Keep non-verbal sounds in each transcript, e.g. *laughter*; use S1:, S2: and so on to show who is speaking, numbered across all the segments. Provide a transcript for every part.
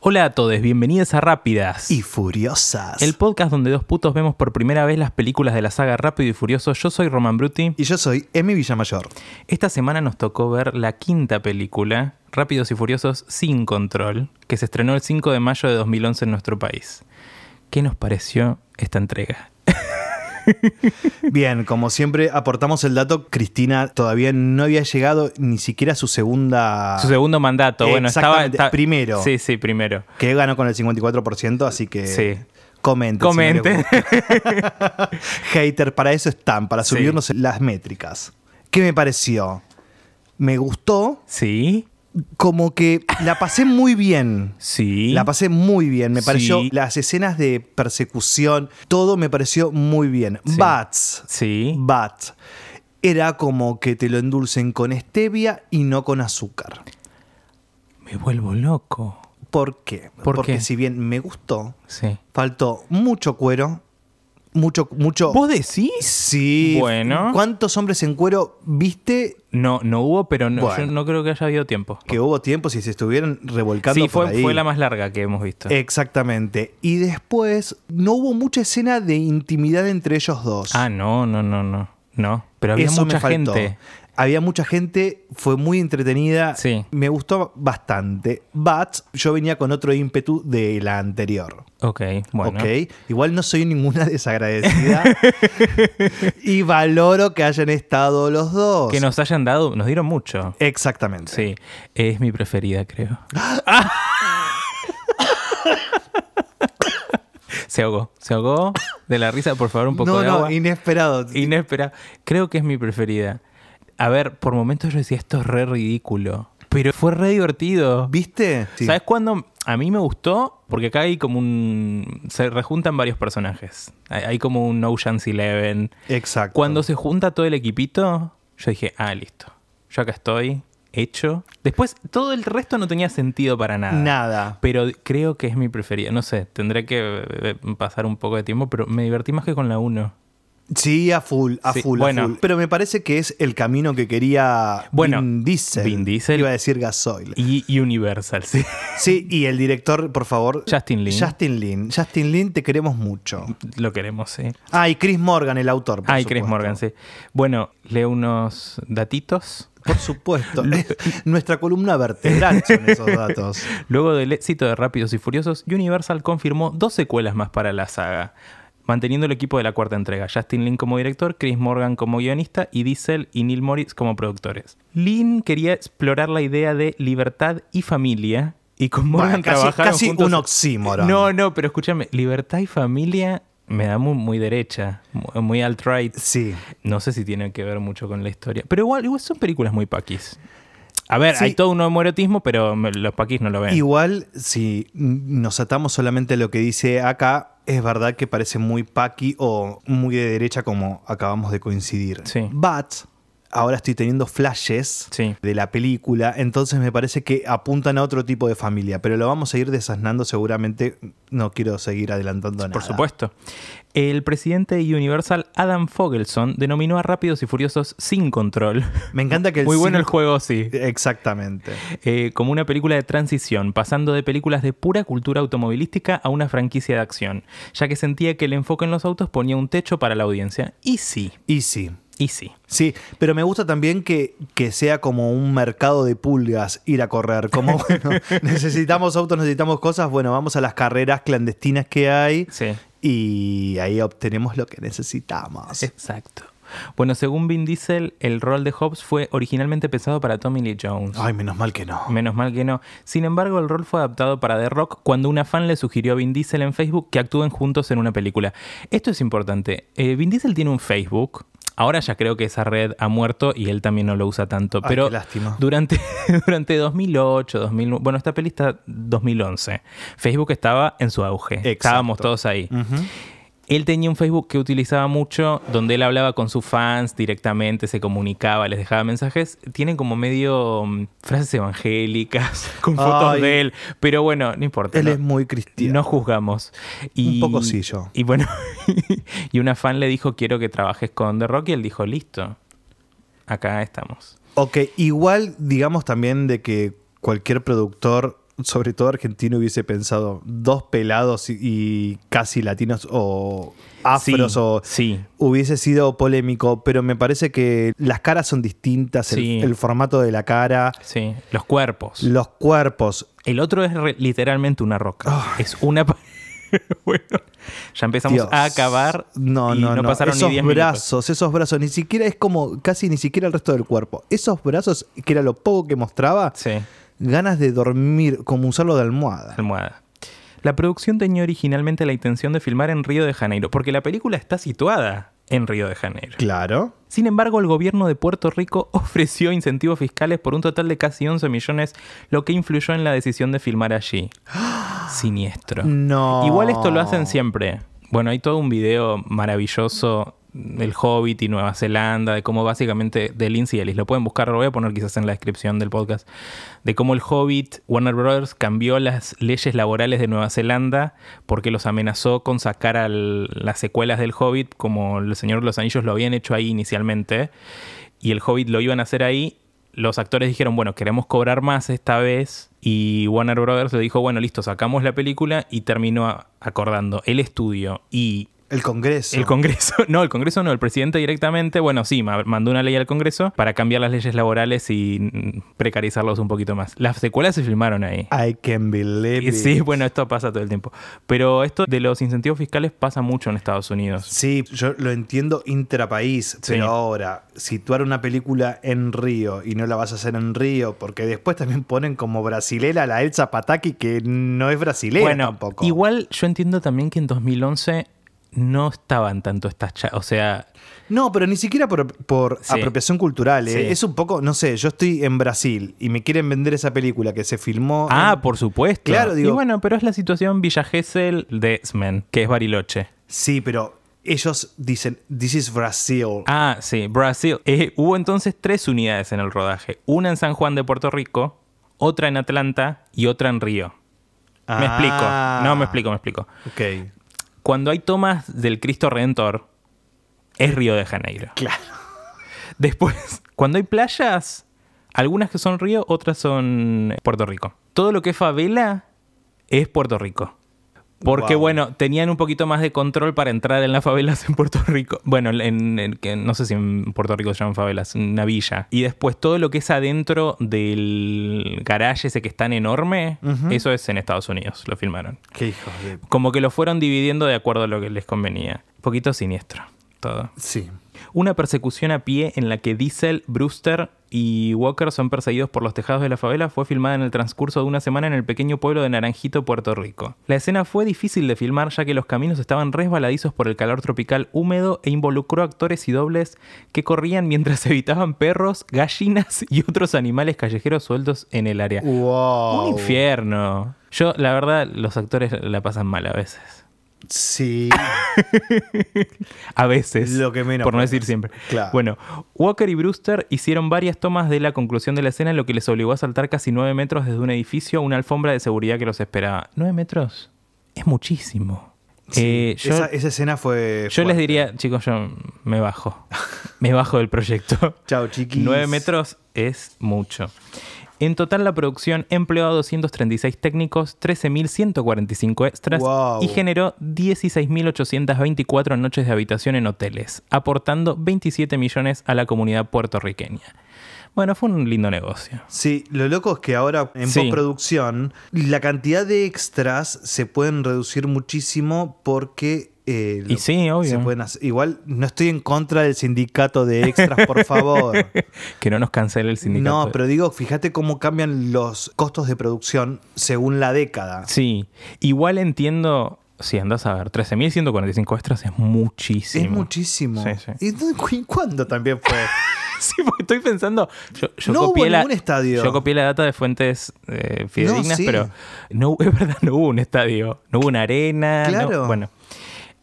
S1: Hola a todos, bienvenidos a Rápidas.
S2: Y furiosas.
S1: El podcast donde dos putos vemos por primera vez las películas de la saga Rápido y Furioso. Yo soy Roman Bruti.
S2: Y yo soy Emi Villamayor.
S1: Esta semana nos tocó ver la quinta película, Rápidos y Furiosos sin control, que se estrenó el 5 de mayo de 2011 en nuestro país. ¿Qué nos pareció esta entrega? *laughs*
S2: Bien, como siempre aportamos el dato, Cristina todavía no había llegado ni siquiera a su segunda...
S1: Su segundo mandato, bueno, estaba...
S2: Primero.
S1: Sí, sí, primero.
S2: Que ganó con el 54%, así que...
S1: Sí.
S2: Comente. si no
S1: Comente.
S2: le *laughs* gusta. Hater, para eso están, para
S1: Sí.
S2: subirnos las métricas. ¿Qué me pareció? Me gustó,
S1: Sí,
S2: como que la pasé muy bien.
S1: sí.
S2: La pasé muy bien, me pareció
S1: Sí.
S2: las escenas de persecución, todo me pareció muy bien.
S1: Sí.
S2: Bats,
S1: Sí.
S2: But era como que te lo endulcen con stevia y no con azúcar.
S1: Me vuelvo loco.
S2: ¿Por qué?
S1: ¿Por
S2: Porque
S1: qué?
S2: si bien me gustó,
S1: Sí.
S2: faltó mucho cuero, mucho, mucho.
S1: ¿Vos decís?
S2: Sí.
S1: Bueno.
S2: ¿Cuántos hombres en cuero viste
S1: No, no hubo, pero no,
S2: Bueno.
S1: yo no creo que haya habido tiempo.
S2: que hubo tiempo si se estuvieran revolcando
S1: Sí,
S2: por
S1: fue,
S2: ahí?
S1: fue la más larga que hemos visto.
S2: Exactamente. Y después no hubo mucha escena de intimidad entre ellos dos.
S1: ah, no, no, no, no. No, pero había
S2: Eso
S1: mucha
S2: me faltó.
S1: gente.
S2: Había mucha gente, fue muy entretenida.
S1: Sí.
S2: Me gustó bastante. But yo venía con otro ímpetu de la anterior.
S1: Ok, bueno.
S2: ¿Ok? Igual no soy ninguna *laughs* desagradecida. y valoro que hayan estado los dos.
S1: Que nos hayan dado, nos dieron mucho.
S2: Exactamente.
S1: Sí, es mi preferida, creo. *laughs* se ahogó, se ahogó de la risa, por favor, un poco
S2: no,
S1: de
S2: no,
S1: agua.
S2: inesperado.
S1: Inesperado. Creo que es mi preferida. A ver, por momentos yo decía, esto es re ridículo. Pero fue re divertido.
S2: ¿Viste? Sí.
S1: ¿Sabes cuándo? A mí me gustó porque acá hay como un... Se rejuntan varios personajes. Hay, hay como un Ocean's Eleven.
S2: Exacto.
S1: Cuando se junta todo el equipito, yo dije, ah, listo. Yo acá estoy, hecho. Después, todo el resto no tenía sentido para nada.
S2: Nada.
S1: Pero creo que es mi preferida. No sé, tendré que eh, pasar un poco de tiempo, pero me divertí más que con la 1.
S2: Sí, a full, a
S1: Sí,
S2: full,
S1: bueno.
S2: a full. Pero me parece que es el camino que quería
S1: Bueno,
S2: Vin Diesel.
S1: Vin Diesel.
S2: Iba a decir Gasoil.
S1: Y Universal, sí. *laughs*
S2: Sí, y el director, por favor.
S1: Justin Lin.
S2: Justin Lin. Justin Lin, te queremos mucho.
S1: Lo queremos, sí.
S2: Ah, y Chris Morgan, el autor. por
S1: Ay, Chris
S2: supuesto.
S1: Morgan, sí. Bueno, leo unos datitos.
S2: Por supuesto. *laughs* Nuestra columna vertebral son esos datos. *laughs*
S1: Luego del éxito de Rápidos y Furiosos, Universal confirmó dos secuelas más para la saga, manteniendo el equipo de la cuarta entrega, Justin Lin como director, Chris Morgan como guionista y Diesel y Neil Moritz como productores. Lin quería explorar la idea de libertad y familia y con Morgan
S2: Bueno, casi
S1: trabajaron
S2: casi
S1: juntos-
S2: un oxímoron.
S1: No, no, pero escúchame, libertad y familia me da muy, muy derecha, muy, muy alt-right.
S2: Sí.
S1: No sé si tiene que ver mucho con la historia. Pero igual, igual son películas muy paquis. A ver,
S2: Sí.
S1: hay todo un homoerotismo, pero los paquis no lo ven.
S2: Igual, si nos atamos solamente a lo que dice acá, es verdad que parece muy paqui o muy de derecha como acabamos de coincidir.
S1: Sí.
S2: But ahora estoy teniendo flashes
S1: Sí.
S2: de la película, entonces me parece que apuntan a otro tipo de familia, pero lo vamos a ir desasnando seguramente. No quiero seguir adelantando nada.
S1: Por supuesto. El presidente de Universal, Adam Fogelson, denominó a Rápidos y Furiosos sin control.
S2: Me encanta que el *laughs*
S1: Muy bueno el juego, sí.
S2: Exactamente.
S1: Eh, como una película de transición, pasando de películas de pura cultura automovilística a una franquicia de acción, ya que sentía que el enfoque en los autos ponía un techo para la audiencia. Y sí,
S2: Y sí.
S1: Y sí.
S2: Sí, pero me gusta también que, que sea como un mercado de pulgas ir a correr. Como, *laughs* bueno, necesitamos autos, necesitamos cosas, bueno, vamos a las carreras clandestinas que hay
S1: Sí.
S2: y ahí obtenemos lo que necesitamos.
S1: Exacto. Bueno, según Vin Diesel, el rol de Hobbs fue originalmente pensado para Tommy Lee Jones.
S2: Ay, menos mal que no.
S1: Menos mal que no. Sin embargo, el rol fue adaptado para The Rock cuando una fan le sugirió a Vin Diesel en Facebook que actúen juntos en una película. Esto es importante. Eh, Vin Diesel tiene un Facebook. Ahora ya creo que esa red ha muerto y él también no lo usa tanto.
S2: Ay,
S1: pero
S2: qué lástima.
S1: durante, *laughs* durante 2008, 2009, bueno, esta peli está 2011. Facebook estaba en su auge.
S2: Exacto.
S1: Estábamos todos ahí. Él tenía un Facebook que utilizaba mucho, donde él hablaba con sus fans directamente, se comunicaba, les dejaba mensajes. Tienen como medio mm, frases evangélicas *laughs* con fotos
S2: Ay.
S1: de él. Pero bueno, no importa.
S2: Él
S1: no,
S2: es muy cristiano.
S1: no juzgamos. Y,
S2: Un poco sí, yo.
S1: Y bueno, *laughs* y una fan le dijo, quiero que trabajes con The Rock. Y él dijo, listo. Acá estamos.
S2: Ok, igual digamos también de que cualquier productor, sobre todo argentino, hubiese pensado dos pelados y, y casi latinos o afros
S1: Sí,
S2: o
S1: sí.
S2: hubiese sido polémico, pero me parece que las caras son distintas, el-
S1: Sí.
S2: el, formato de la cara,
S1: Sí, los cuerpos.
S2: los cuerpos.
S1: El otro es re- literalmente una roca. Es una... *laughs* bueno, ya empezamos
S2: Dios.
S1: a acabar
S2: No,
S1: y
S2: no, no.
S1: pasaron
S2: esos
S1: ni 10 minutos.
S2: brazos, esos brazos, ni siquiera es como casi ni siquiera el resto del cuerpo. Esos brazos, que era lo poco que mostraba,
S1: Sí,
S2: ganas de dormir, como usarlo de almohada.
S1: almohada. La producción tenía originalmente la intención de filmar en Río de Janeiro, porque la película está situada en Río de Janeiro.
S2: Claro.
S1: Sin embargo, el gobierno de Puerto Rico *laughs* ofreció incentivos fiscales por un total de casi 11 millones, lo que influyó en la decisión de filmar allí. *gasps* Siniestro.
S2: No.
S1: Igual esto lo hacen siempre. Bueno, hay todo un video maravilloso del Hobbit y Nueva Zelanda, de cómo básicamente, de Lindsay Ellis, lo pueden buscar, lo voy a poner quizás en la descripción del podcast, de cómo el Hobbit, Warner Brothers, cambió las leyes laborales de Nueva Zelanda porque los amenazó con sacar las secuelas del Hobbit, como El Señor de los Anillos lo habían hecho ahí inicialmente, y el Hobbit lo iban a hacer ahí. Los actores dijeron, bueno, queremos cobrar más esta vez. Y Warner Brothers le dijo, bueno, listo, sacamos la película y terminó acordando el estudio y
S2: El Congreso.
S1: el Congreso, *laughs* no, el Congreso no, el presidente directamente, bueno, sí, ma- mandó una ley al Congreso para cambiar las leyes laborales y mm, precarizarlos un poquito más. Las secuelas se filmaron ahí.
S2: I can believe
S1: Y
S2: it.
S1: sí, bueno, esto pasa todo el tiempo. Pero esto de los incentivos fiscales pasa mucho en Estados Unidos.
S2: Sí, yo lo entiendo intrapaís,
S1: Sí.
S2: pero ahora, situar una película en Río y no la vas a hacer en Río, porque después también ponen como brasilera a la Elsa Pataki, que no es brasilera
S1: bueno,
S2: tampoco.
S1: igual yo entiendo también que en 2011 no estaban tanto estas o sea,
S2: No, pero ni siquiera por, por
S1: Sí.
S2: apropiación cultural. ¿eh?
S1: Sí.
S2: Es un poco, no sé, yo estoy en Brasil y me quieren vender esa película que se filmó.
S1: ah,
S2: en-
S1: por supuesto.
S2: Claro, digo-
S1: Y bueno, pero es la situación Villa Gesell de X-Men, que es Bariloche.
S2: Sí, pero ellos dicen, this is Brazil.
S1: Ah, sí, Brasil. Eh, hubo entonces tres unidades en el rodaje. Una en San Juan de Puerto Rico, otra en Atlanta y otra en Río. Me
S2: Ah.
S1: explico. No, me explico, me explico.
S2: Ok.
S1: Cuando hay tomas del Cristo Redentor, es Río de Janeiro.
S2: Claro.
S1: Después, cuando hay playas, algunas que son Río, otras son Puerto Rico. Todo lo que es favela es Puerto Rico. Porque,
S2: Wow.
S1: bueno, tenían un poquito más de control para entrar en las favelas en Puerto Rico. Bueno, en, en- que no sé si en Puerto Rico se llaman favelas, una villa. Y después todo lo que es adentro del garaje ese que es tan enorme, eso es en Estados Unidos, lo filmaron.
S2: Qué hijos de...
S1: Como que lo fueron dividiendo de acuerdo a lo que les convenía. Un poquito siniestro todo.
S2: Sí.
S1: Una persecución a pie en la que Diesel, Brewster y Walker son perseguidos por los tejados de la favela fue filmada en el transcurso de una semana en el pequeño pueblo de Naranjito, Puerto Rico. La escena fue difícil de filmar ya que los caminos estaban resbaladizos por el calor tropical húmedo e involucró actores y dobles que corrían mientras *laughs* evitaban perros, gallinas y otros animales callejeros sueltos en el área.
S2: Wow.
S1: Un infierno. Yo, la verdad, los actores la pasan mal a veces.
S2: Sí. *laughs*
S1: A veces.
S2: Lo que menos
S1: Por no decir siempre.
S2: Claro.
S1: Bueno, Walker y Brewster hicieron varias tomas de la conclusión de la escena, lo que les obligó a saltar casi 9 metros desde un edificio a una alfombra de seguridad que los esperaba. ¿9 metros? Es muchísimo. Eh, yo
S2: esa, esa escena fue.
S1: yo les diría, chicos, yo me bajo. me bajo del proyecto.
S2: Chao, chiquis.
S1: 9 metros es mucho. En total, la producción empleó a 236 técnicos, 13.145 extras
S2: Wow.
S1: y generó 16.824 noches de habitación en hoteles, aportando 27 millones a la comunidad puertorriqueña. Bueno, fue un lindo negocio.
S2: Sí, lo loco es que ahora en
S1: Sí.
S2: postproducción la cantidad de extras se pueden reducir muchísimo porque. Eh,
S1: Y sí, obvio.
S2: se pueden hacer- Igual no estoy en contra del sindicato de extras, por favor. *laughs*
S1: Que no nos cancele el sindicato.
S2: No, pero digo, fíjate cómo cambian los costos de producción según la década.
S1: Sí, igual entiendo... Sí, andás a ver, 13.145 extras es muchísimo.
S2: Es muchísimo.
S1: Sí, sí.
S2: ¿Y cuándo también fue? *laughs*
S1: Sí, porque estoy pensando. Yo, yo
S2: No
S1: copié
S2: hubo
S1: la,
S2: ningún estadio.
S1: Yo copié la data de fuentes eh, fidedignas,
S2: sí.
S1: pero no, *laughs* es verdad, no hubo un estadio. No hubo una arena. no-
S2: Claro.
S1: bueno.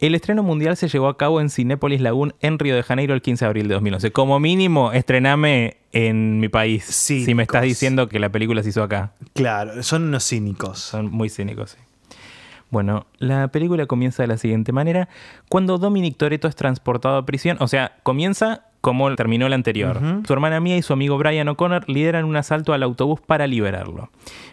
S1: El estreno mundial se llevó a cabo en Cinépolis Lagoon en Río de Janeiro el 15 de abril de 2011. Como mínimo, estrename en mi país. Si me estás diciendo que la película se hizo acá.
S2: Claro, son unos cínicos.
S1: Son muy cínicos, sí. Bueno, la película comienza de la siguiente manera. Cuando Dominic Toretto es transportado a prisión, o sea, comienza como terminó el anterior. Su hermana Mia y su amigo Brian O'Connor lideran un asalto al autobús para liberarlo.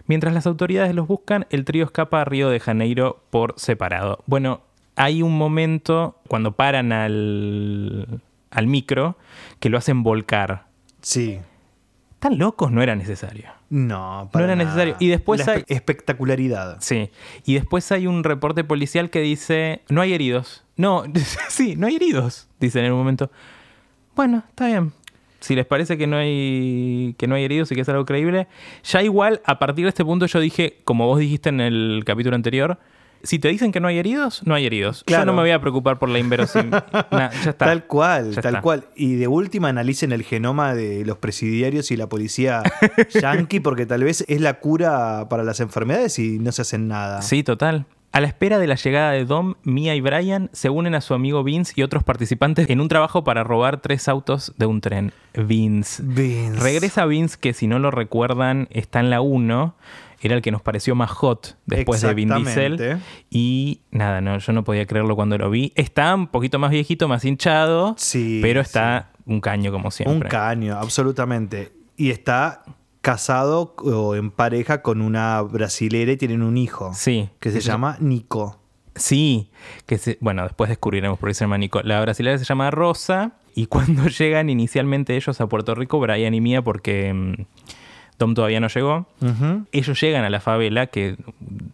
S1: Mientras las autoridades los buscan, el trío escapa a Río de Janeiro por separado. Bueno, hay un momento cuando paran al, al micro que lo hacen volcar.
S2: Sí.
S1: Tan locos no era necesario.
S2: No, para
S1: era
S2: nada.
S1: necesario. Y después
S2: La
S1: hay-
S2: espe- espectacularidad.
S1: Sí. Y después hay un reporte policial que dice, no hay heridos. No, *laughs* sí, no hay heridos, dicen en un momento. Bueno, está bien. Si les parece que no hay que no hay heridos y que es algo creíble, ya igual a partir de este punto yo dije, como vos dijiste en el capítulo anterior, si te dicen que no hay heridos, no hay heridos.
S2: Claro.
S1: Yo no me voy a preocupar por la inverosímil. *laughs* Nah, ya está.
S2: Tal cual,
S1: Ya
S2: tal
S1: está.
S2: cual. Y de última analicen el genoma de los presidiarios y la policía *laughs* yankee, porque tal vez es la cura para las enfermedades y no se hacen nada.
S1: Sí, total. A la espera de la llegada de Dom, Mia y Brian se unen a su amigo Vince y otros participantes en un trabajo para robar tres autos de un tren. Vince.
S2: Vince.
S1: Regresa Vince, que si no lo recuerdan, está en la 1. Era el que nos pareció más hot después de Vin Diesel. Y nada, no, yo no podía creerlo cuando lo vi. Está un poquito más viejito, más hinchado.
S2: Sí,
S1: Pero está un caño como siempre.
S2: Un caño, absolutamente. Y está casado o en pareja con una brasilera y tienen un hijo.
S1: Sí.
S2: Que se
S1: Sí,
S2: llama Nico.
S1: Sí, que se, bueno, después descubriremos por qué se llama Nico. La brasileña se llama Rosa y *laughs* cuando llegan inicialmente ellos a Puerto Rico, Brian y Mía, porque mm, Tom todavía no llegó, ellos llegan a la favela, que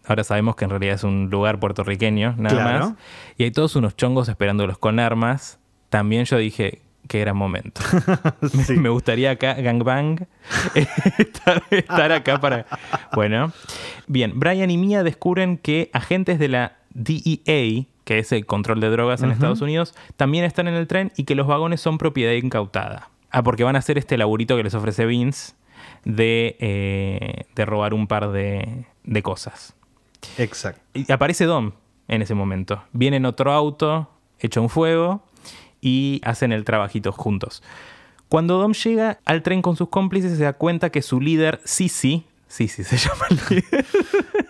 S1: ahora sabemos que en realidad es un lugar puertorriqueño, nada
S2: Claro.
S1: más, y hay todos unos chongos esperándolos con armas. También yo dije que era momento. *laughs*
S2: Sí.
S1: Me gustaría acá, gangbang, *laughs* estar, estar acá para... Bueno, bien, Brian y Mia descubren que agentes de la DEA, que es el control de drogas en Estados Unidos, también están en el tren y que los vagones son propiedad incautada. Ah, porque van a hacer este laburito que les ofrece Vince de, eh, de robar un par de, de cosas.
S2: Exacto.
S1: Y aparece Dom en ese momento. Viene en otro auto, hecho un fuego, y hacen el trabajito juntos. Cuando Dom llega al tren con sus cómplices, se da cuenta que su líder, Sisi, Sisi *laughs* se llama el líder.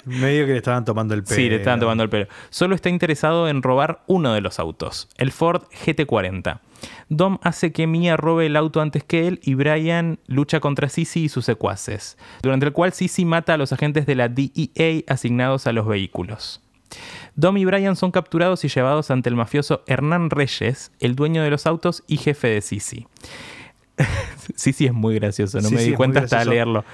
S2: Medio que le estaban tomando el pelo.
S1: Sí, le estaban tomando el pelo. Solo está interesado en robar uno de los autos, el Ford GT40. Dom hace que Mia robe el auto antes que él y Brian lucha contra Sisi y sus secuaces, durante el cual Sisi mata a los agentes de la DEA asignados a los vehículos. Dom y Brian son capturados y llevados ante el mafioso Hernán Reyes, el dueño de los autos y jefe de Sisi. *laughs* Sisi es muy gracioso, no
S2: Sí,
S1: me
S2: sí,
S1: di cuenta hasta leerlo.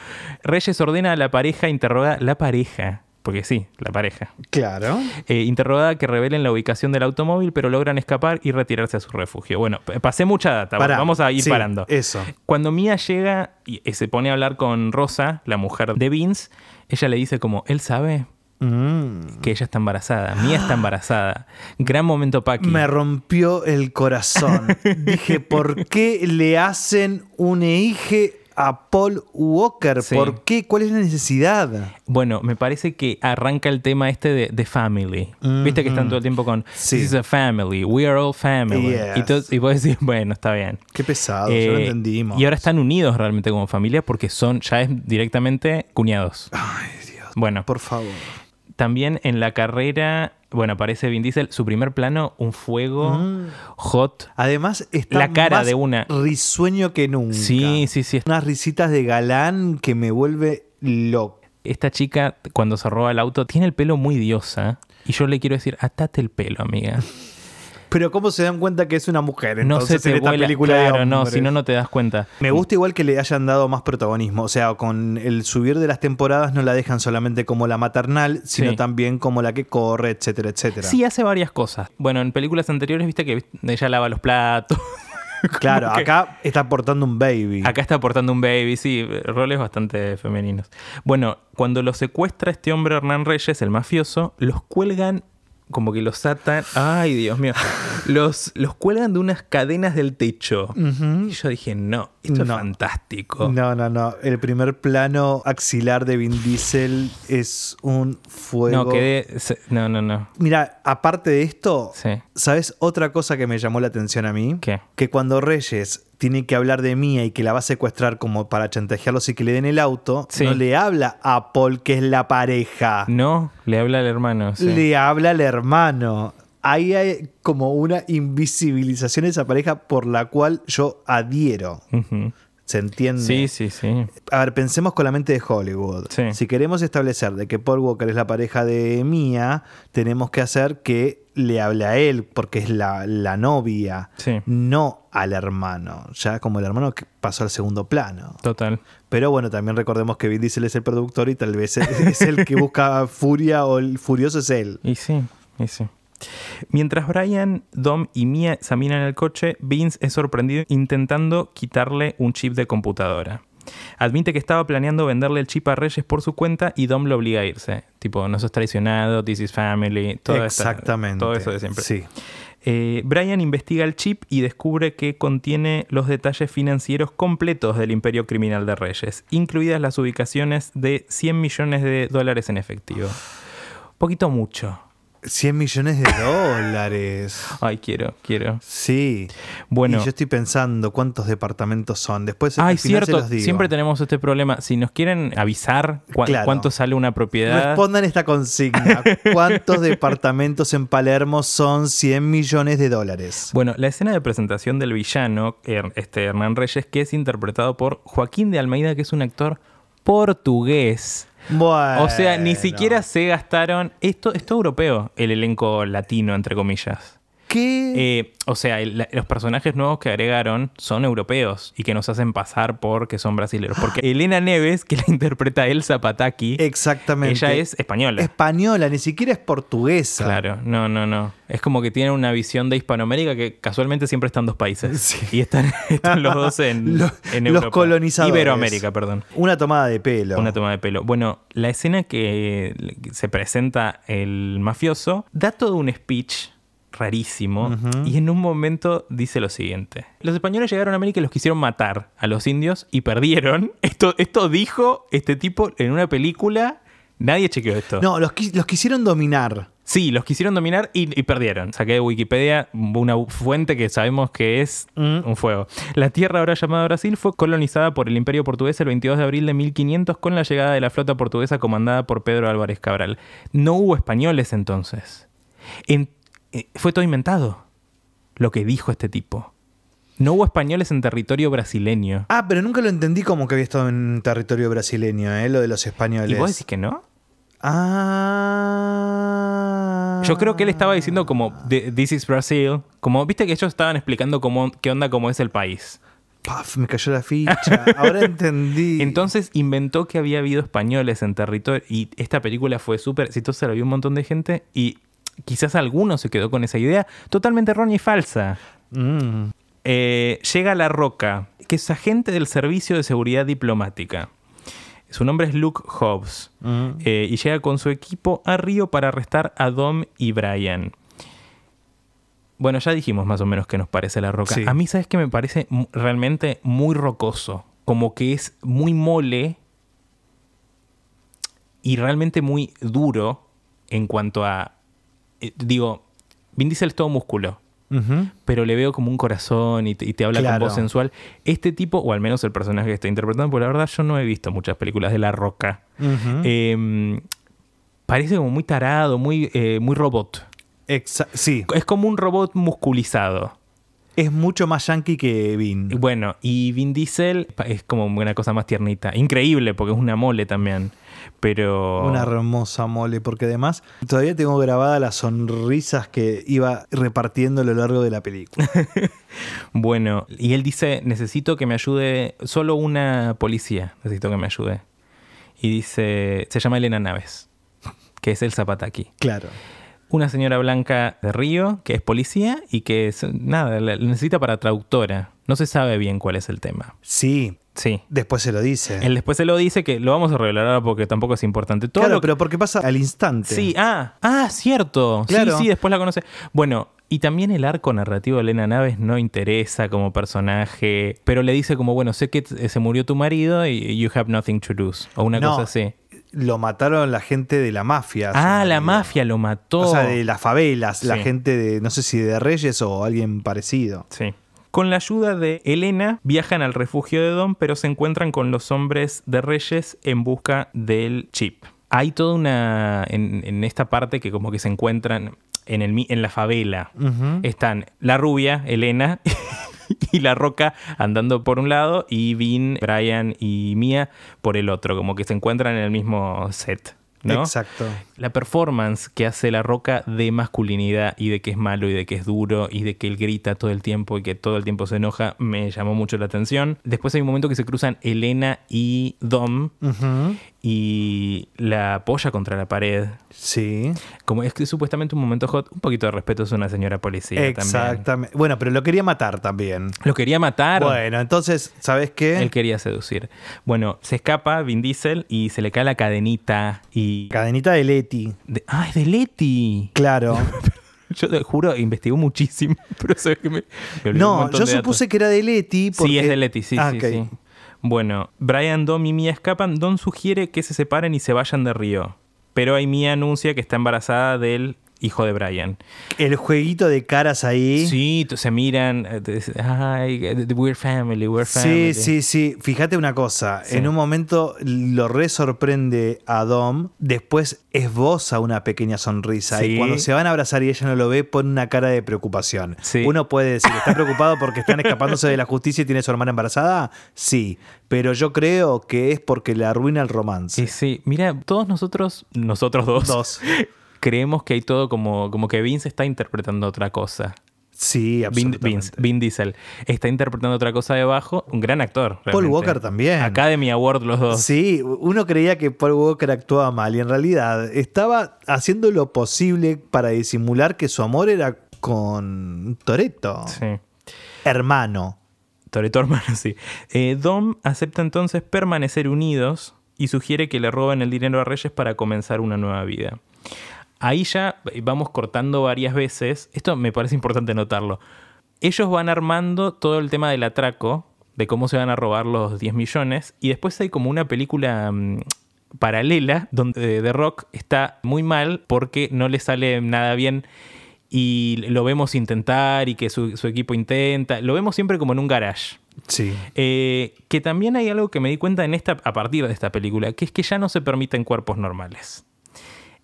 S1: Reyes ordena a la pareja interrogar la pareja, porque sí, la pareja.
S2: Claro.
S1: Eh, interrogada que revelen la ubicación del automóvil, pero logran escapar y retirarse a su refugio. Bueno, pasé mucha data,
S2: Pará.
S1: vamos a ir
S2: Sí,
S1: parando.
S2: Eso.
S1: Cuando Mia llega y y se pone a hablar con Rosa, la mujer de Vince, ella le dice como, él sabe
S2: Mm.
S1: que ella está embarazada, Mia está embarazada. Gran momento Paqui.
S2: Me rompió el corazón. *laughs* Dije, ¿por qué le hacen un eje a Paul Walker?
S1: Sí.
S2: ¿Por qué? ¿Cuál es la necesidad?
S1: Bueno, me parece que arranca el tema este de, de family. Viste que están todo el tiempo con
S2: Sí.
S1: This is a family, we are all family.
S2: Yes.
S1: Y, todo- y vos decís, bueno, está bien.
S2: Qué pesado, ya lo
S1: Eh,
S2: entendimos.
S1: Y ahora están unidos realmente como familia porque son, ya es directamente cuñados.
S2: Ay, Dios.
S1: Bueno,
S2: Por favor.
S1: También en la carrera, bueno, aparece Vin Diesel, su primer plano, un fuego hot.
S2: Además, está
S1: La cara
S2: más
S1: de una-
S2: risueño que nunca.
S1: Sí, sí, sí.
S2: Unas risitas de galán que me vuelve loco.
S1: Esta chica, cuando se roba el auto, tiene el pelo muy diosa. Y yo le quiero decir, atate el pelo, amiga. *laughs*
S2: Pero ¿cómo se dan cuenta que es una mujer
S1: No se te
S2: en esta
S1: vuela.
S2: película de
S1: Claro, no, si no, no te das cuenta.
S2: Me gusta igual que le hayan dado más protagonismo. O sea, con el subir de las temporadas no la dejan solamente como la maternal, sino
S1: Sí.
S2: también como la que corre, etcétera, etcétera.
S1: Sí, hace varias cosas. Bueno, en películas anteriores viste que ella lava los platos. *laughs*
S2: Claro, acá está portando un baby.
S1: Acá está portando un baby, sí, roles bastante femeninos. Bueno, cuando lo secuestra este hombre Hernán Reyes, el mafioso, los cuelgan, como que los atan. Ay, Dios mío. Los, los cuelgan de unas cadenas del techo. Y yo dije, no. Esto
S2: No.
S1: es fantástico.
S2: No, no, no. El primer plano axilar de Vin Diesel es un fuego.
S1: No, quedé. No, no, no.
S2: Mira, aparte de esto,
S1: Sí.
S2: ¿sabes otra cosa que me llamó la atención a mí?
S1: ¿Qué?
S2: Que cuando Reyes tiene que hablar de Mía y que la va a secuestrar como para chantajearlos y que le den el auto,
S1: Sí.
S2: no le habla a Paul, que es la pareja.
S1: No, le habla al hermano. sí.
S2: Le habla al hermano. Ahí hay como una invisibilización de esa pareja por la cual yo adhiero. ¿Se entiende?
S1: Sí, sí, sí.
S2: A ver, pensemos con la mente de Hollywood.
S1: Sí.
S2: Si queremos establecer de que Paul Walker es la pareja de Mia, tenemos que hacer que le hable a él, porque es la, la novia,
S1: Sí.
S2: no al hermano. Ya como el hermano que pasó al segundo plano.
S1: Total.
S2: Pero bueno, también recordemos que Vin Diesel es el productor y tal vez es, es el que busca *laughs* furia o el furioso es él.
S1: Y sí, y sí. Mientras Brian, Dom y Mia examinan el coche, Vince es sorprendido intentando quitarle un chip de computadora. Admite que estaba planeando venderle el chip a Reyes por su cuenta y Dom lo obliga a irse. Tipo, no sos traicionado, this is family, todo, esta-
S2: Exactamente.
S1: todo eso de siempre.
S2: Sí.
S1: Eh, Brian investiga el chip y descubre que contiene los detalles financieros completos del imperio criminal de Reyes, incluidas las ubicaciones de 100 millones de dólares en efectivo. Poquito mucho.
S2: 100 millones de dólares.
S1: Ay, quiero, quiero.
S2: Sí.
S1: Bueno.
S2: Y yo estoy pensando cuántos departamentos son. Después
S1: Ay,
S2: al final se
S1: cierto,
S2: los digo.
S1: siempre tenemos este problema. Si nos quieren avisar
S2: Claro.
S1: cuánto sale una propiedad,
S2: Respondan esta consigna. *laughs* ¿Cuántos departamentos en Palermo son 100 millones de dólares?
S1: Bueno, la escena de presentación del villano, este Hernán Reyes, que es interpretado por Joaquín de Almeida, que es un actor portugués. O sea, ni siquiera se gastaron. Esto es europeo, el elenco latino, entre comillas.
S2: ¿Qué?
S1: Eh, o sea, el- los personajes nuevos que agregaron son europeos y que nos hacen pasar por que son brasileños. Porque *gasps* Elena Neves, que la interpreta Elsa Pataki,
S2: Exactamente.
S1: ella es española.
S2: española, ni siquiera es portuguesa.
S1: Claro, no, no, no. Es como que tienen una visión de Hispanoamérica que casualmente siempre están dos países.
S2: Sí.
S1: Y están, *laughs* están los dos en, *laughs*
S2: Los-
S1: en
S2: los
S1: Europa.
S2: colonizadores.
S1: Iberoamérica, perdón.
S2: Una tomada de pelo.
S1: Una toma de pelo. Bueno, la escena que se presenta el mafioso da todo un speech rarísimo y en un momento dice lo siguiente. Los españoles llegaron a América y los quisieron matar a los indios y perdieron. *laughs* Esto, esto dijo este tipo en una película. Nadie chequeó esto.
S2: No, los, los quisieron dominar.
S1: Sí, los quisieron dominar y, y perdieron. Saqué de Wikipedia una fuente que sabemos que es
S2: Mm.
S1: un fuego. La tierra ahora llamada Brasil fue colonizada por el Imperio Portugués el 22 de abril de 1500 con la llegada de la flota portuguesa comandada por Pedro Álvarez Cabral. No hubo españoles entonces. En- fue todo inventado lo que dijo este tipo. No hubo españoles en territorio brasileño.
S2: Ah, pero nunca lo entendí como que había estado en territorio brasileño, ¿eh? Lo de los españoles.
S1: ¿Y vos decís que no?
S2: Ah.
S1: Yo creo que él estaba diciendo como "The- This is Brazil. Como, viste que ellos estaban explicando cómo, qué onda, cómo es el país.
S2: Paf, me cayó la ficha. Ahora *laughs* entendí.
S1: Entonces inventó que había habido españoles en territorio y esta película fue súper exitosa, la vio un montón de gente y quizás alguno se quedó con esa idea totalmente errónea y falsa.
S2: Mm.
S1: Eh, llega La Roca, que es agente del Servicio de Seguridad Diplomática. Su nombre es Luke Hobbs
S2: Mm.
S1: eh, y llega con su equipo a Río para arrestar a Dom y Brian. Bueno, ya dijimos más o menos qué nos parece La Roca.
S2: Sí.
S1: A mí, ¿sabes qué me parece realmente muy rocoso? Como que es muy mole y realmente muy duro en cuanto a... eh, digo, Vin Diesel es todo músculo pero le veo como un corazón y te, y te habla
S2: Claro.
S1: con voz sensual. Este tipo, o al menos el personaje que está interpretando, porque la verdad yo no he visto muchas películas de La Roca. Eh, parece como muy tarado, muy, eh, muy robot.
S2: Exa- sí,
S1: Es como un robot musculizado.
S2: Es mucho más yankee que Vin.
S1: Bueno, y Vin Diesel es como una cosa más tiernita. Increíble, porque es una mole también. Pero.
S2: Una hermosa mole, porque además todavía tengo grabadas las sonrisas que iba repartiendo a lo largo de la película. *laughs*
S1: Bueno, y él dice: Necesito que me ayude. Solo una policía. Necesito que me ayude. Y dice: Se llama Elena Naves, que es el Zapataki.
S2: Claro.
S1: Una señora blanca de Río, que es policía y que es- nada, la necesita para traductora. No se sabe bien cuál es el tema.
S2: Sí,
S1: Sí.
S2: después se lo dice.
S1: Él después se lo dice que lo vamos a revelar ahora porque tampoco es importante. Todo
S2: claro,
S1: lo que-
S2: pero porque pasa al instante.
S1: Sí, ah, ah, cierto.
S2: Claro.
S1: Sí, sí, después la conoce. Bueno, Y también el arco narrativo de Elena Naves no interesa como personaje, pero le dice como, bueno, sé que se murió tu marido y you have nothing to lose, o una
S2: No,
S1: cosa así.
S2: Lo mataron la gente de la mafia.
S1: Ah, la mafia lo mató.
S2: O sea, de las favelas, la gente de, no sé si de Reyes o alguien parecido.
S1: Sí. Con la ayuda de Elena, viajan al refugio de Dom, pero se encuentran con los hombres de Reyes en busca del chip. Hay toda una. En, en esta parte que como que se encuentran en, el, en la favela. Están la rubia, Elena, *laughs* *laughs* y la roca andando por un lado, y Vin, Brian y Mia por el otro. Como que se encuentran en el mismo set. ¿no?
S2: Exacto.
S1: La performance que hace La Roca de masculinidad y de que es malo y de que es duro y de que él grita todo el tiempo y que todo el tiempo se enoja me llamó mucho la atención. Después hay un momento que se cruzan Elena y Dom y la apoya contra la pared.
S2: Sí.
S1: Como es que supuestamente un momento hot, un poquito de respeto es una señora policía también.
S2: Exactamente. Bueno, pero lo quería matar también.
S1: Lo quería matar.
S2: Bueno, entonces, ¿sabes qué?
S1: Él quería seducir. Bueno, se escapa Vin Diesel y se le cae la cadenita y...
S2: Cadenita de Leti.
S1: de- ¡Ah, es de Leti!
S2: Claro. *laughs*
S1: Yo te juro, investigó muchísimo, *laughs* pero sabes que me, me olvidé un
S2: no, yo
S1: datos.
S2: supuse que era de Leti. Porque...
S1: Sí, es de Leti, sí,
S2: Ah,
S1: sí, sí. Bueno, Brian, Dom y Mia escapan. Don sugiere que se separen y se vayan de Río. Pero ahí Mia anuncia que está embarazada del hijo de Brian.
S2: El jueguito de caras ahí.
S1: Sí, se miran. eh, te dicen, Ay, eh, we're family, we're
S2: Sí,
S1: family.
S2: sí, sí. Fíjate una cosa.
S1: Sí.
S2: En un momento lo re sorprende a Dom. Después esboza una pequeña sonrisa.
S1: Sí.
S2: Y cuando se van a abrazar y ella no lo ve, pone una cara de preocupación.
S1: Sí.
S2: Uno puede decir, ¿está preocupado porque están escapándose de la justicia y tiene a su hermana embarazada? Sí. Pero yo creo que es porque le arruina el romance.
S1: Sí, sí. Mira, todos nosotros, nosotros dos,
S2: Dos. *laughs*
S1: creemos que hay todo como, como que Vince está interpretando otra cosa.
S2: Sí,
S1: Vin,
S2: absolutamente.
S1: Vince, Vin Diesel está interpretando otra cosa debajo. Un gran actor.
S2: Paul. Walker también.
S1: Academy Award los dos.
S2: Sí, uno creía que Paul Walker actuaba mal y en realidad estaba haciendo lo posible para disimular que su amor era con Toreto,
S1: Sí.
S2: hermano.
S1: Toretto *laughs* hermano, sí. Eh, Dom acepta entonces permanecer unidos y sugiere que le roben el dinero a Reyes para comenzar una nueva vida. Ahí ya vamos cortando varias veces. Esto me parece importante notarlo. Ellos van armando todo el tema del atraco, de cómo se van a robar los 10 millones, y después hay como una película mm, paralela donde The Rock está muy mal porque no le sale nada bien y lo vemos intentar y que su, su equipo intenta. Lo vemos siempre como en un garage.
S2: Sí.
S1: Eh, que también hay algo que me di cuenta en esta, a partir de esta película, que es que ya no se permiten cuerpos normales.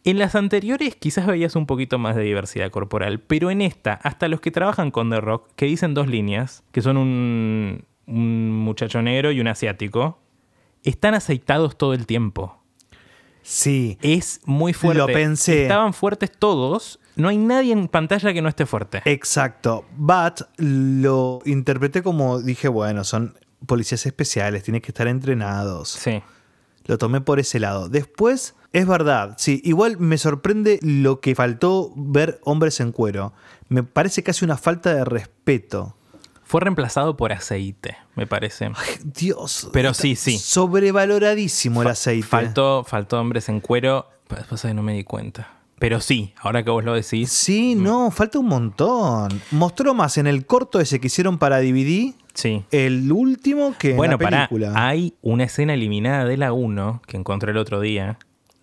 S1: En las anteriores quizás veías un poquito más de diversidad corporal, pero en esta, hasta los que trabajan con The Rock, que dicen dos líneas, que son un, un muchacho negro y un asiático, están aceitados todo el tiempo.
S2: Sí.
S1: Es muy fuerte.
S2: Lo pensé.
S1: Estaban fuertes todos. No hay nadie en pantalla que no esté fuerte.
S2: Exacto. But lo interpreté como dije, bueno, son policías especiales, tienen que estar entrenados.
S1: Sí.
S2: Lo tomé por ese lado. Después, es verdad, sí, igual me sorprende lo que faltó ver hombres en cuero. Me parece casi una falta de respeto.
S1: Fue reemplazado por aceite, me parece.
S2: Dios.
S1: Pero sí, sí.
S2: Sobrevaloradísimo el aceite.
S1: Faltó, faltó hombres en cuero. Pues pasa que no me di cuenta. Pero sí, ahora que vos lo decís.
S2: Sí, no, falta un montón. Mostró más en el corto ese que hicieron para DVD,
S1: Sí.
S2: el último, que
S1: Bueno,
S2: en la película.
S1: Hay una escena eliminada de la 1 que encontré el otro día,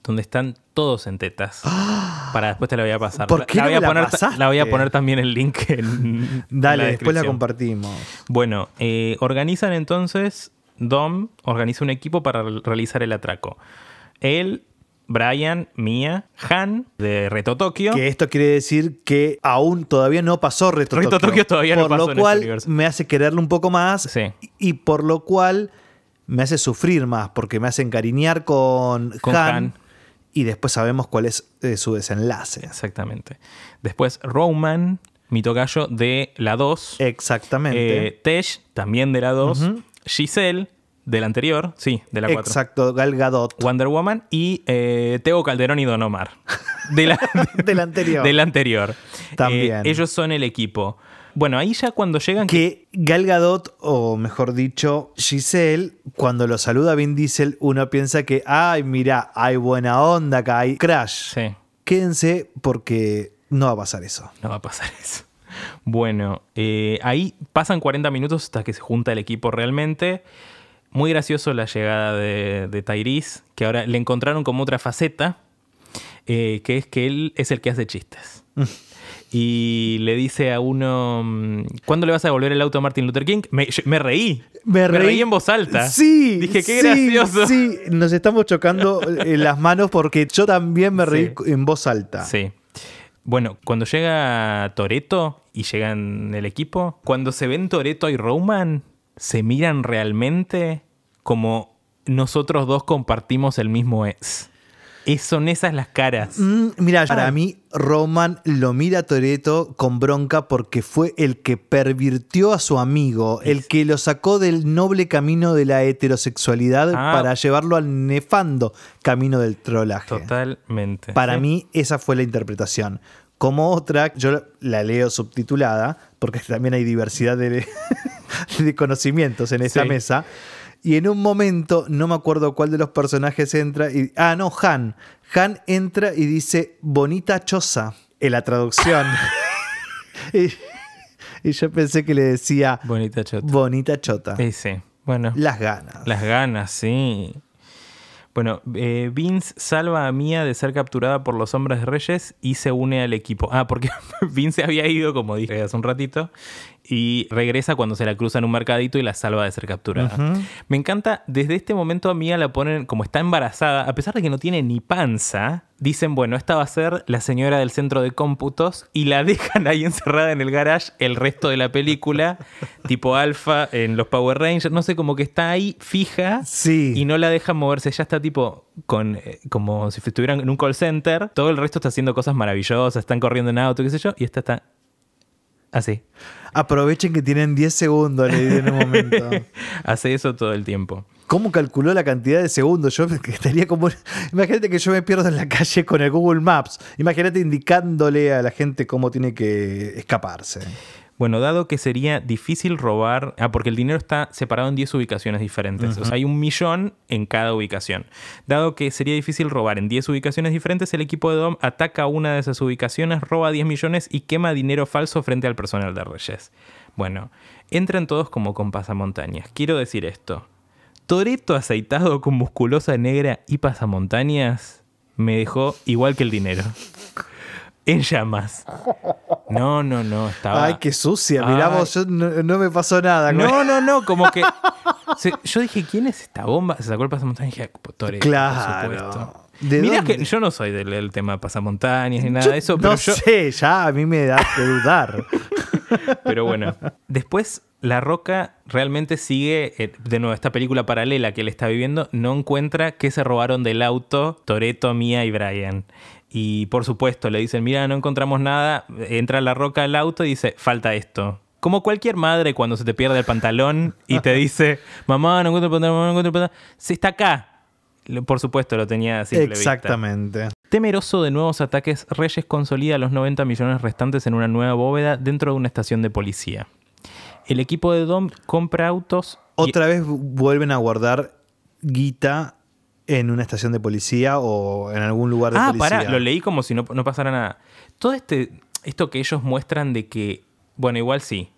S1: donde están todos en tetas. *gasps* Para después te la voy a pasar.
S2: ¿Por qué
S1: la,
S2: no
S1: voy a
S2: la
S1: poner,
S2: pasaste?
S1: la voy a poner también el link en.
S2: Dale,
S1: en
S2: después la compartimos.
S1: Bueno, eh, organizan entonces, Dom organiza un equipo para re- realizar el atraco. Él, Brian, Mia, Han de Reto Tokio.
S2: Que esto quiere decir que aún todavía no pasó Reto,
S1: Reto
S2: Tokio.
S1: Tokio todavía no
S2: por
S1: pasó
S2: lo
S1: en este
S2: cual
S1: universo.
S2: me hace quererlo un poco más
S1: Sí.
S2: y por lo cual me hace sufrir más porque me hace encariñar con,
S1: Con
S2: Han,
S1: Han.
S2: Y después sabemos cuál es eh, su desenlace.
S1: Exactamente. Después Roman, mi tocayo de la 2.
S2: Exactamente.
S1: Eh, Tesh, también de la 2.
S2: Ujú.
S1: Giselle, de la anterior. Sí, de la 4.
S2: Exacto, Gal Gadot.
S1: Wonder Woman. Y eh, Teo Calderón y Don Omar. *laughs* De la,
S2: Del anterior. *laughs*
S1: del anterior.
S2: También.
S1: Eh, ellos son el equipo. Bueno, ahí ya cuando llegan...
S2: Que Gal Gadot, o mejor dicho, Giselle, cuando lo saluda a Vin Diesel, uno piensa que, ay, mira, hay buena onda acá, hay crash.
S1: Sí,
S2: Quédense porque no va a pasar eso.
S1: no va a pasar *laughs* eso. Bueno, eh, ahí pasan 40 minutos hasta que se junta el equipo realmente. Muy gracioso la llegada de, de Tyrese, que ahora le encontraron como otra faceta, eh, que es que él es el que hace chistes. Y le dice a uno, mm, ¿cuándo le vas a devolver el auto a Martin Luther King? Me, yo- me reí.
S2: Me reí.
S1: en voz alta.
S2: Sí.
S1: Dije, qué
S2: sí,
S1: gracioso.
S2: Sí, nos estamos chocando eh, las manos porque yo también me reí
S1: Sí.
S2: en voz alta.
S1: Sí. Bueno, cuando llega Toreto y llegan el equipo, cuando se ven Toreto y Roman, se miran realmente como nosotros dos compartimos el mismo ex. Es- son esas las caras.
S2: Mm, mira, para mí, Roman lo mira a Toreto con bronca porque fue el que pervirtió a su amigo, el que lo sacó del noble camino de la heterosexualidad
S1: Ah.
S2: para llevarlo al nefando camino del trolaje.
S1: Totalmente.
S2: Para
S1: Sí.
S2: mí, esa fue la interpretación. Como otra, yo la leo subtitulada, porque *laughs* también hay diversidad de, *laughs* de conocimientos en esta
S1: Sí.
S2: mesa. Y en un momento, no me acuerdo cuál de los personajes entra. Y, ah, no, Han. Han entra y dice, bonita choza, en la traducción. *laughs* *laughs* y, y yo pensé que le decía,
S1: Bonita chota.
S2: bonita chota.
S1: Sí, sí. Bueno.
S2: Las ganas.
S1: Las ganas, sí. Bueno, eh, Vince salva a Mia de ser capturada por los hombres de Reyes y se une al equipo. Ah, porque *laughs* Vince había ido, como dije hace un ratito, y regresa cuando se la cruza en un mercadito y la salva de ser capturada. Me encanta, desde este momento a Mia la ponen como está embarazada, a pesar de que no tiene ni panza, dicen, bueno, esta va a ser la señora del centro de cómputos y la dejan ahí encerrada en el garage el resto de la película, *laughs* tipo alfa en los Power Rangers, no sé, como que está ahí fija
S2: Sí.
S1: y no la dejan moverse, ya está tipo con eh, como si estuvieran en un call center, todo el resto está haciendo cosas maravillosas, están corriendo en auto, qué sé yo, y esta está así.
S2: Aprovechen que tienen 10 segundos, le di en un momento. *laughs*
S1: Hace eso todo el tiempo.
S2: ¿Cómo calculó la cantidad de segundos? Yo estaría *laughs* como. Imagínate que yo me pierdo en la calle con el Google Maps. Imagínate indicándole a la gente cómo tiene que escaparse.
S1: Bueno, dado que sería difícil robar, ah, porque el dinero está separado en 10 ubicaciones diferentes, o sea, hay un millón en cada ubicación. Dado que sería difícil robar en 10 ubicaciones diferentes, el equipo de Dom ataca una de esas ubicaciones, roba 10 millones y quema dinero falso frente al personal de Reyes. Bueno, entran todos como con pasamontañas. Quiero decir esto. Toreto aceitado con musculosa negra y pasamontañas me dejó igual que el dinero. En llamas. No, no, no, estaba...
S2: Ay, qué sucia. Mirá
S1: Ay.
S2: vos, yo no, no me pasó nada. con-
S1: No, no, no, como que. se- yo dije, ¿quién es esta bomba? Se sacó el pasamontañas y dije, Toreto,
S2: Claro.
S1: por supuesto.
S2: ¿De
S1: Mirá
S2: dónde?
S1: que yo no soy del, del tema pasamontañas ni nada
S2: Yo
S1: de eso,
S2: no
S1: yo.
S2: sé, ya a mí me da que dudar. *laughs*
S1: Pero bueno. Después, La Roca realmente sigue, eh, de nuevo, esta película paralela que él está viviendo, no encuentra que se robaron del auto Toreto, Mia y Brian. Y por supuesto, le dicen, mira, no encontramos nada. Entra La Roca al auto y dice, falta esto. Como cualquier madre cuando se te pierde el pantalón y te dice, *laughs* mamá, no encuentro el pantalón, mamá, no encuentro el pantalón. Sí, está acá. Por supuesto, lo tenía así.
S2: Exactamente.
S1: Temeroso de nuevos ataques, Reyes consolida los 90 millones restantes en una nueva bóveda dentro de una estación de policía. El equipo de Dom compra autos. y-
S2: Otra vez vuelven a guardar guita en una estación de policía o en algún lugar de
S1: ah,
S2: policía.
S1: pará, lo leí como si no, no pasara nada. Todo este, esto que ellos muestran de que, bueno, igual sí.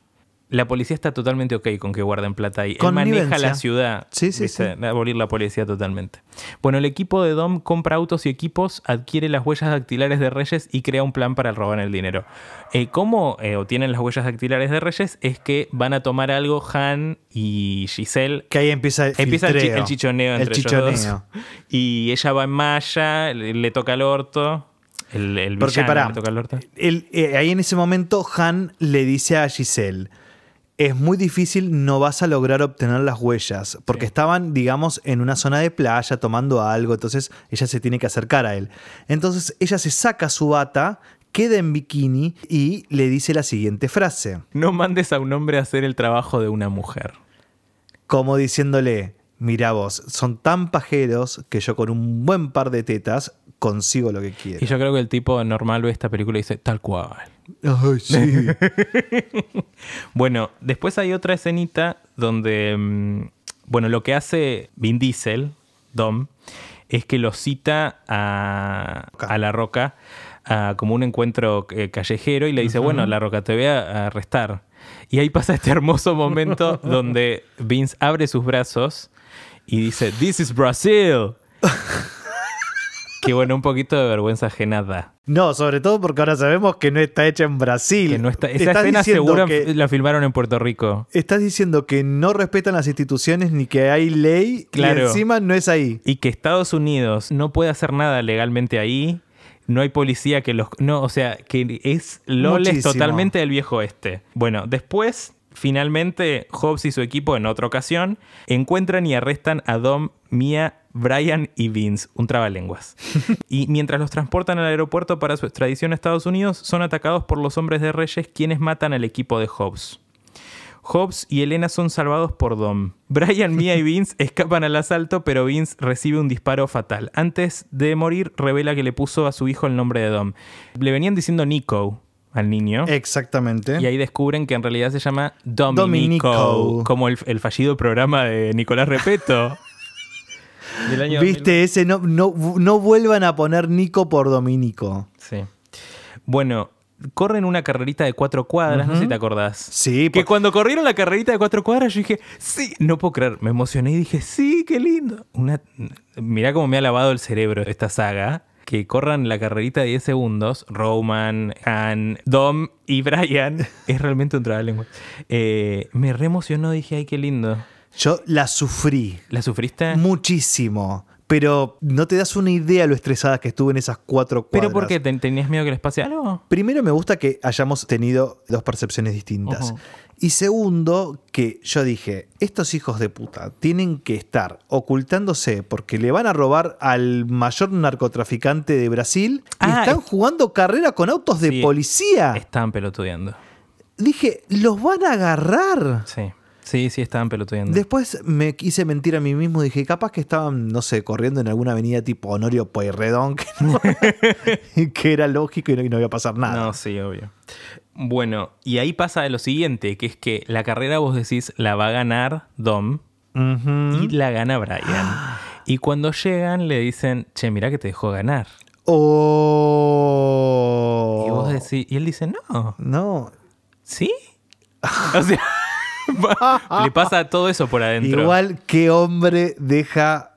S1: La policía está totalmente ok con que guarden plata ahí. Él maneja la ciudad.
S2: Sí, sí, sí.
S1: Abolir la policía totalmente. Bueno, el equipo de Dom compra autos y equipos, adquiere las huellas dactilares de Reyes y crea un plan para robar el dinero. Eh, ¿Cómo eh, obtienen las huellas dactilares de Reyes? Es que van a tomar algo Han y Giselle
S2: Que ahí empieza el
S1: Empieza el, chi- el chichoneo
S2: El
S1: entre
S2: chichoneo.
S1: ellos dos. *laughs* Y ella va en malla, le, le toca el orto. El, el
S2: Porque
S1: le toca el orto.
S2: el- eh, ahí en ese momento Han le dice a Giselle, es muy difícil, no vas a lograr obtener las huellas, porque
S1: Sí.
S2: estaban, digamos, en una zona de playa tomando algo, entonces ella se tiene que acercar a él. Entonces ella se saca su bata, queda en bikini y le dice la siguiente frase,
S1: No mandes a un hombre a hacer el trabajo de una mujer.
S2: como diciéndole, mira vos, son tan pajeros que yo con un buen par de tetas consigo lo que quiero.
S1: Y yo creo que el tipo normal ve esta película y dice, tal cual.
S2: Ay, sí. *laughs*
S1: Bueno, después hay otra escenita donde, mm, bueno, lo que hace Vin Diesel, Dom, es que lo cita a, a La Roca a como un encuentro eh, callejero y le dice, bueno, La Roca, te voy a arrestar. Y ahí pasa este hermoso momento *laughs* donde Vince abre sus brazos y dice, This is Brazil. *laughs* que bueno, un poquito de vergüenza ajena da.
S2: No, sobre todo porque ahora sabemos que no está hecha en Brasil.
S1: Que no está, esa
S2: Estás
S1: escena segura
S2: que-
S1: la filmaron en Puerto Rico.
S2: Estás diciendo que no respetan las instituciones ni que hay ley
S1: Claro.
S2: y encima no es ahí.
S1: Y que Estados Unidos no puede hacer nada legalmente ahí. No hay policía que los... No, o sea, que es Loles
S2: Muchísimo.
S1: totalmente del viejo este. Bueno, después, finalmente, Hobbs y su equipo, en otra ocasión, encuentran y arrestan a Dom, Mia, Brian y Vince, un trabalenguas. *laughs* y mientras los transportan al aeropuerto para su extradición a Estados Unidos, son atacados por los hombres de Reyes, quienes matan al equipo de Hobbs. Hobbs y Elena son salvados por Dom. Brian, Mia y Vince *laughs* escapan al asalto, pero Vince recibe un disparo fatal. Antes de morir, revela que le puso a su hijo el nombre de Dom. Le venían diciendo Nico al niño.
S2: Exactamente.
S1: Y ahí descubren que en realidad se llama Dominico,
S2: Dominico.
S1: como el, el fallido programa de Nicolás Repeto. *laughs* del año
S2: Viste, ese no, no, no vuelvan a poner Nico por Dominico.
S1: Sí. Bueno, corren una carrerita de cuatro cuadras, no sé si te acordás.
S2: Sí,
S1: Que
S2: por-
S1: cuando corrieron la carrerita de cuatro cuadras, yo dije, sí, no puedo creer. Me emocioné y dije, sí, qué lindo. Una... Mirá cómo me ha lavado el cerebro esta saga. Que corran la carrerita de 10 segundos, Roman, Han, Dom y Brian, *laughs* es realmente un trabalengua. Eh, me re emocionó, dije, ay, qué lindo.
S2: yo la sufrí
S1: ¿La sufriste?
S2: muchísimo. Pero no te das una idea lo estresada que estuve en esas cuatro cuadras.
S1: ¿Pero por qué? ¿Ten- ¿Tenías miedo que les pase algo?
S2: Primero me gusta que hayamos tenido dos percepciones distintas. Y segundo, que yo dije, estos hijos de puta tienen que estar ocultándose porque le van a robar al mayor narcotraficante de Brasil y
S1: Ah,
S2: están
S1: es-
S2: jugando carrera con autos de
S1: Sí.
S2: policía.
S1: Estaban pelotudeando.
S2: Dije, los van a agarrar.
S1: Sí. Sí, sí, estaban pelotudeando.
S2: Después me quise mentir a mí mismo. Dije, capaz que estaban, no sé, corriendo en alguna avenida tipo Honorio Pueyrredón, que, no- *laughs* que era lógico y no, y no iba a pasar nada.
S1: No, sí, obvio. Bueno, y ahí pasa lo siguiente, que es que la carrera vos decís la va a ganar Dom y la gana Brian. Y cuando llegan le dicen, che, mirá que te dejó ganar.
S2: Oh.
S1: Y vos decís, y él dice, no,
S2: No.
S1: ¿sí? *laughs* O sea, *laughs* le pasa todo eso por adentro.
S2: Igual que hombre deja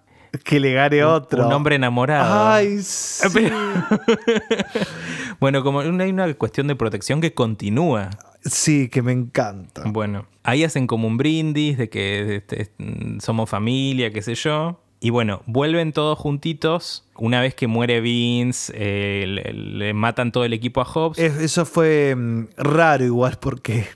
S2: que le gane otro.
S1: Un hombre enamorado.
S2: Ay, *laughs* sí. *laughs*
S1: Bueno, como una- hay una cuestión de protección que continúa.
S2: Sí, que me encanta.
S1: Bueno, ahí hacen como un brindis de que este, mm, somos familia, qué sé yo. Y bueno, vuelven todos juntitos. Una vez que muere Vince, eh, le, le matan todo el equipo a Hobbs.
S2: Es- Eso fue mm, raro igual porque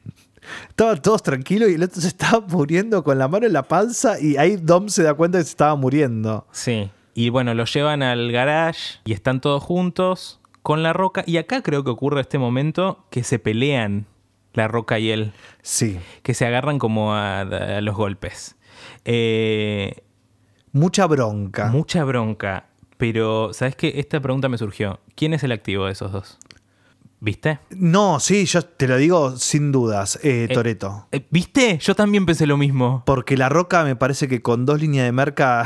S2: estaban todos tranquilos y el otro se estaba muriendo con la mano en la panza y ahí Dom se da cuenta que se estaba muriendo.
S1: Sí. Y bueno, lo llevan al garage y están todos juntos con la roca. Y acá creo que ocurre este momento que se pelean la roca y él.
S2: Sí.
S1: Que se agarran como a, a los golpes. Eh,
S2: Mucha bronca.
S1: Mucha bronca. Pero, ¿sabes qué? Esta pregunta me surgió. ¿Quién es el activo de esos dos? ¿Viste?
S2: No, sí, yo te lo digo sin dudas, eh, Toreto.
S1: Eh, ¿Viste? Yo también pensé lo mismo.
S2: Porque la roca me parece que con dos líneas de merca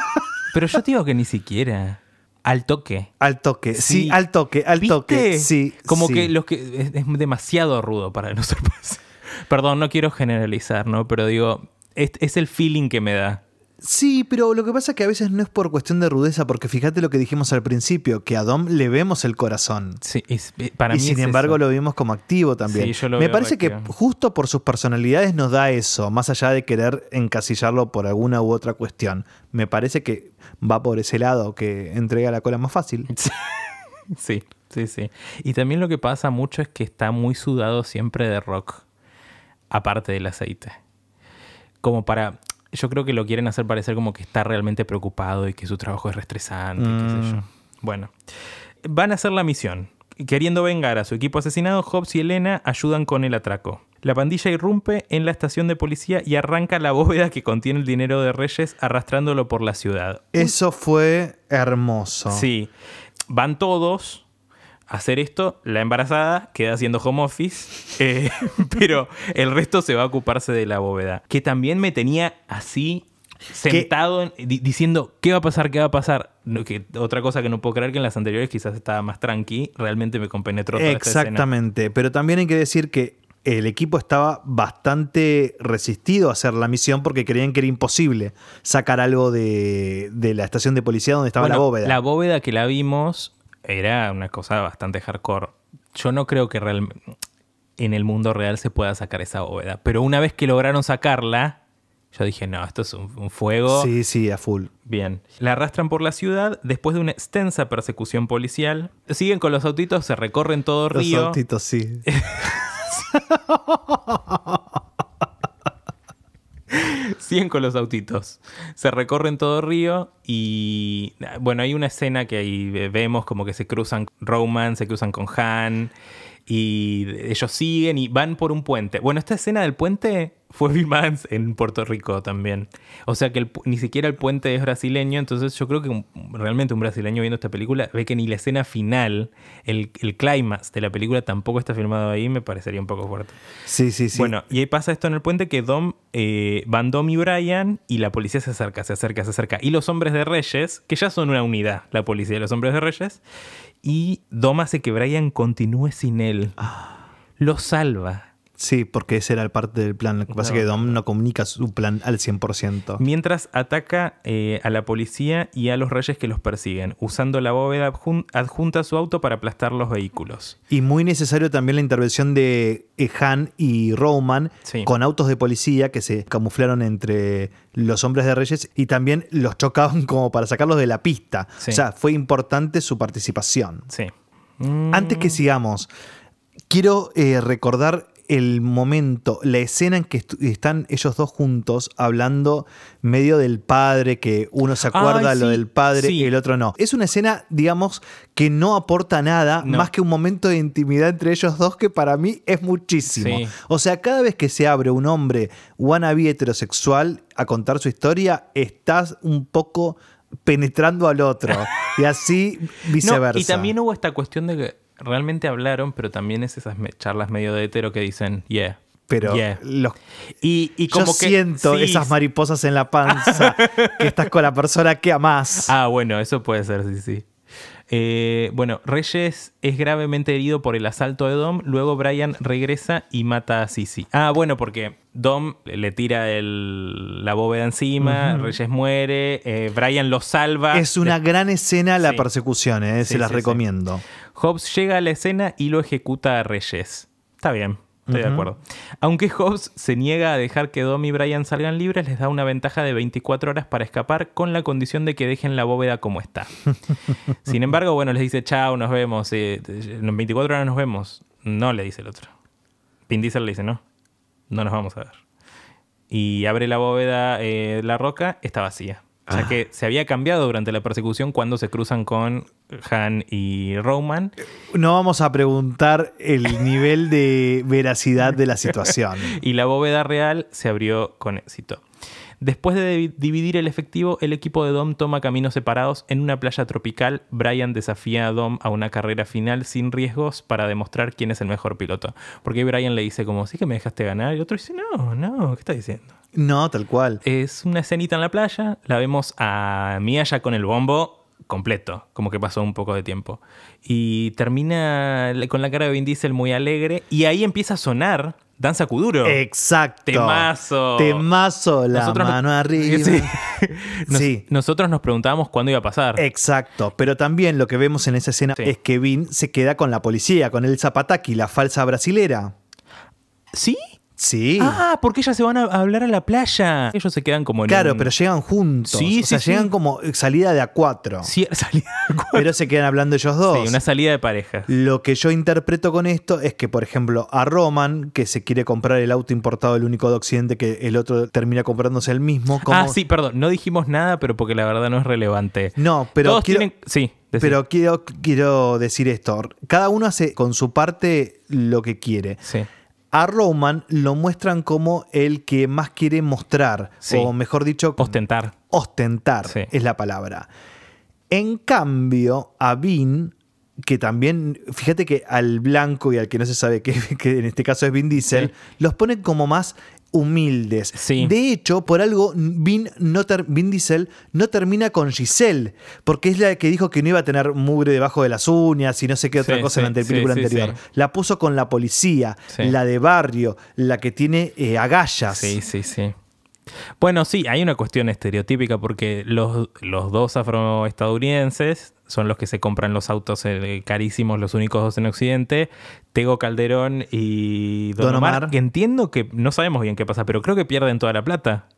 S2: *laughs*
S1: Pero yo te digo que ni siquiera. Al toque.
S2: al toque. Sí,
S1: Sí.
S2: al toque, al
S1: ¿Viste?
S2: toque. Sí.
S1: Como
S2: sí.
S1: que los que. Es, es demasiado rudo para nosotros. *laughs* Perdón, no quiero generalizar, ¿no? Pero digo, es, es el feeling que me da.
S2: Sí, pero lo que pasa es que a veces no es por cuestión de rudeza, porque fíjate lo que dijimos al principio, que a Dom le vemos el corazón.
S1: Sí, es- para
S2: y
S1: mí
S2: sin
S1: es
S2: embargo
S1: eso.
S2: lo vimos como activo también.
S1: Sí, yo lo
S2: Me
S1: veo
S2: parece que justo por sus personalidades nos da eso, más allá de querer encasillarlo por alguna u otra cuestión. Me parece que va por ese lado, que entrega la cola más fácil. *laughs*
S1: Sí, sí, sí. Y también lo que pasa mucho es que está muy sudado siempre de rock, aparte del aceite. Como para... Yo creo que lo quieren hacer parecer como que está realmente preocupado y que su trabajo es reestresante, y qué sé yo. Bueno, van a hacer la misión. Queriendo vengar a su equipo asesinado, Hobbs y Elena ayudan con el atraco. La pandilla irrumpe en la estación de policía y arranca la bóveda que contiene el dinero de Reyes arrastrándolo por la ciudad.
S2: Eso fue hermoso.
S1: Sí, van todos hacer esto. La embarazada queda haciendo home office, *laughs* eh, pero el resto se va a ocuparse de la bóveda. Que también me tenía así sentado en- di- diciendo qué va a pasar, qué va a pasar. No, que, otra cosa que no puedo creer que en las anteriores quizás estaba más tranqui, realmente me compenetró toda esta.
S2: Exactamente, pero también hay que decir que el equipo estaba bastante resistido a hacer la misión porque creían que era imposible sacar algo de, de la estación de policía donde estaba la bóveda.
S1: La bóveda que la vimos era una cosa bastante hardcore. Yo no creo que real- en el mundo real se pueda sacar esa bóveda. Pero una vez que lograron sacarla, yo dije, no, esto es un, un fuego.
S2: Sí, sí, a full.
S1: Bien. La arrastran por la ciudad después de una extensa persecución policial. Siguen con los autitos, se recorren todo
S2: Los
S1: Río.
S2: autitos, sí. *laughs* *laughs*
S1: Siguen con los autitos. Se recorren todo Río y bueno, hay una escena que ahí vemos como que se cruzan Roman, se cruzan con Han y ellos siguen y van por un puente. Bueno, esta escena del puente fue *laughs* filmada en- Puerto Rico también. O sea que el ni siquiera el puente es brasileño, entonces yo creo que un- realmente un brasileño viendo esta película ve que ni la escena final, el, el clímax de la película tampoco está filmado ahí, me parecería un poco fuerte.
S2: Sí, sí, sí.
S1: Bueno, y ahí pasa esto en el puente que Dom, eh, van Dom y Brian y la policía se acerca, se acerca, se acerca. Y los hombres de Reyes, que ya son una unidad, la policía y los hombres de Reyes, y Dom hace que Brian continúe sin él. Lo salva.
S2: Sí, porque ese era el parte del plan. Lo que pasa es que Dom no comunica su plan al 100%.
S1: Mientras ataca eh, a la policía y a los reyes que los persiguen, usando la bóveda adjun- adjunta a su auto para aplastar los vehículos.
S2: Y muy necesario también la intervención de eh, Han y Roman
S1: Sí.
S2: con autos de policía que se camuflaron entre los hombres de Reyes y también los chocaban *laughs* como para sacarlos de la pista.
S1: Sí.
S2: O sea, fue importante su participación.
S1: Sí.
S2: Antes que sigamos, quiero eh, recordar el momento, la escena en que están ellos dos juntos hablando medio del padre, que uno se acuerda
S1: Ay,
S2: lo del padre
S1: sí.
S2: y el otro no. Es una escena, digamos, que no aporta nada
S1: No.
S2: más que un momento de intimidad entre ellos dos que para mí es muchísimo.
S1: Sí.
S2: O sea, cada vez que se abre un hombre wannabe heterosexual a contar su historia, estás un poco penetrando al otro. *laughs* y así viceversa.
S1: No, y también hubo esta cuestión de que realmente hablaron, pero también es esas charlas medio de hetero que dicen, yeah.
S2: Pero
S1: yeah.
S2: los
S1: Y, y como
S2: Yo
S1: que.
S2: siento
S1: sí,
S2: esas mariposas en la panza, *laughs* que estás con la persona que amás.
S1: Ah, bueno, eso puede ser, sí, sí. Eh, bueno, Reyes es gravemente herido por el asalto de Dom. Luego Brian regresa y mata a Sisi. Ah, bueno, porque Dom le tira el- la bóveda encima, Reyes muere, eh, Brian lo salva.
S2: es una gran escena la
S1: Sí.
S2: persecución, eh,
S1: Sí,
S2: se las recomiendo.
S1: Hobbes llega a la escena y lo ejecuta a Reyes. Está bien, estoy de acuerdo. Aunque Hobbes se niega a dejar que Dom y Brian salgan libres, les da una ventaja de 24 horas para escapar con la condición de que dejen la bóveda como está. *laughs* Sin embargo, bueno, les dice, chao, nos vemos. eh, en 24 horas nos vemos. No, le dice el otro. Vin Diesel le dice, no, no nos vamos a ver. Y abre la bóveda, eh, la roca, está vacía. O sea
S2: Ah.
S1: que se había cambiado durante la persecución cuando se cruzan con Han y Roman.
S2: No vamos a preguntar el nivel de veracidad de la situación. *laughs*
S1: y la bóveda real se abrió con éxito. Después de divi- dividir el efectivo, el equipo de Dom toma caminos separados en una playa tropical. Brian desafía a Dom a una carrera final sin riesgos para demostrar quién es el mejor piloto. Porque Brian le dice como, sí que me dejaste ganar. Y el otro dice, no, no, ¿qué estás diciendo?
S2: No, tal cual.
S1: Es una escenita en la playa. La vemos a Mia ya con el bombo completo, como que pasó un poco de tiempo. Y termina con la cara de Vin Diesel muy alegre. Y ahí empieza a sonar Danza Kuduro.
S2: Exacto.
S1: Temazo.
S2: Temazo, la
S1: Nosotros no-
S2: mano *laughs* arriba.
S1: Sí. Nos-
S2: Sí.
S1: Nosotros nos preguntábamos cuándo iba a pasar.
S2: Exacto, pero también lo que vemos en esa escena
S1: Sí.
S2: es que Vin se queda con la policía, con el Zapataki, la falsa brasilera.
S1: ¿Sí?
S2: Sí.
S1: Ah, porque ellas se van a hablar a la playa. Ellos se quedan como en
S2: claro,
S1: un-
S2: pero llegan juntos.
S1: Sí,
S2: o sea,
S1: sí,
S2: llegan como salida de a cuatro.
S1: Sí, *laughs* salida de acuerdo.
S2: Pero se quedan hablando ellos dos.
S1: Sí, una salida de pareja.
S2: Lo que yo interpreto con esto es que, por ejemplo, a Roman, que se quiere comprar el auto importado, el único de Occidente, que el otro termina comprándose el mismo. como-
S1: Ah, sí, perdón. No dijimos nada, pero porque la verdad no es relevante.
S2: No, pero
S1: Todos
S2: quiero-
S1: tienen. Sí, decí.
S2: Pero quiero, quiero decir esto. Cada uno hace con su parte lo que quiere.
S1: Sí.
S2: A Roman lo muestran como el que más quiere mostrar,
S1: Sí.
S2: o mejor dicho,
S1: Ostentar.
S2: ostentar
S1: Sí.
S2: es la palabra. En cambio, a Vin, que también, fíjate que al blanco y al que no se sabe *laughs* que en este caso es Vin Diesel,
S1: Sí.
S2: los ponen como más humildes.
S1: Sí.
S2: De hecho, por algo Vin, no Vin Diesel no termina con Giselle, porque es la que dijo que no iba a tener mugre debajo de las uñas y no sé qué otra
S1: Sí,
S2: cosa en la película anterior. La puso con la policía, la de barrio, la que tiene eh, agallas.
S1: Sí, sí, sí. Bueno, sí, hay una cuestión estereotípica porque los, los dos afroestadounidenses son los que se compran los autos eh, carísimos, los únicos dos en Occidente, Tego Calderón y Don,
S2: Don
S1: Omar,
S2: Omar.
S1: que entiendo que no sabemos bien qué pasa, pero creo que pierden toda la plata.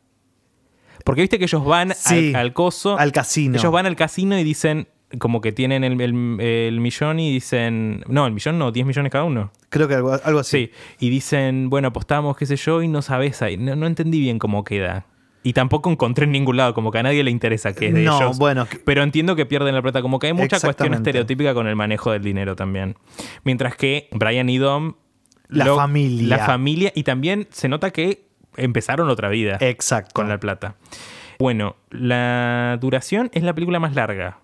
S1: Porque viste que ellos van
S2: Sí,
S1: al, al coso,
S2: al casino.
S1: ellos van al casino y dicen, como que tienen el, el- el millón y dicen, no, el millón no, 10 millones cada uno.
S2: Creo que algo, algo así.
S1: Sí, y dicen, bueno, apostamos, qué sé yo, y no sabes ahí. No, no entendí bien cómo queda. Y tampoco encontré en ningún lado, como que a nadie le interesa que es de
S2: No,
S1: ellos.
S2: bueno,
S1: Pero entiendo que pierden la plata, como que hay mucha cuestión estereotípica con el manejo del dinero también. Mientras que Brian y Dom.
S2: La familia.
S1: La familia, y también se nota que empezaron otra vida
S2: Exacto.
S1: con la plata. Bueno, la duración es la película más larga.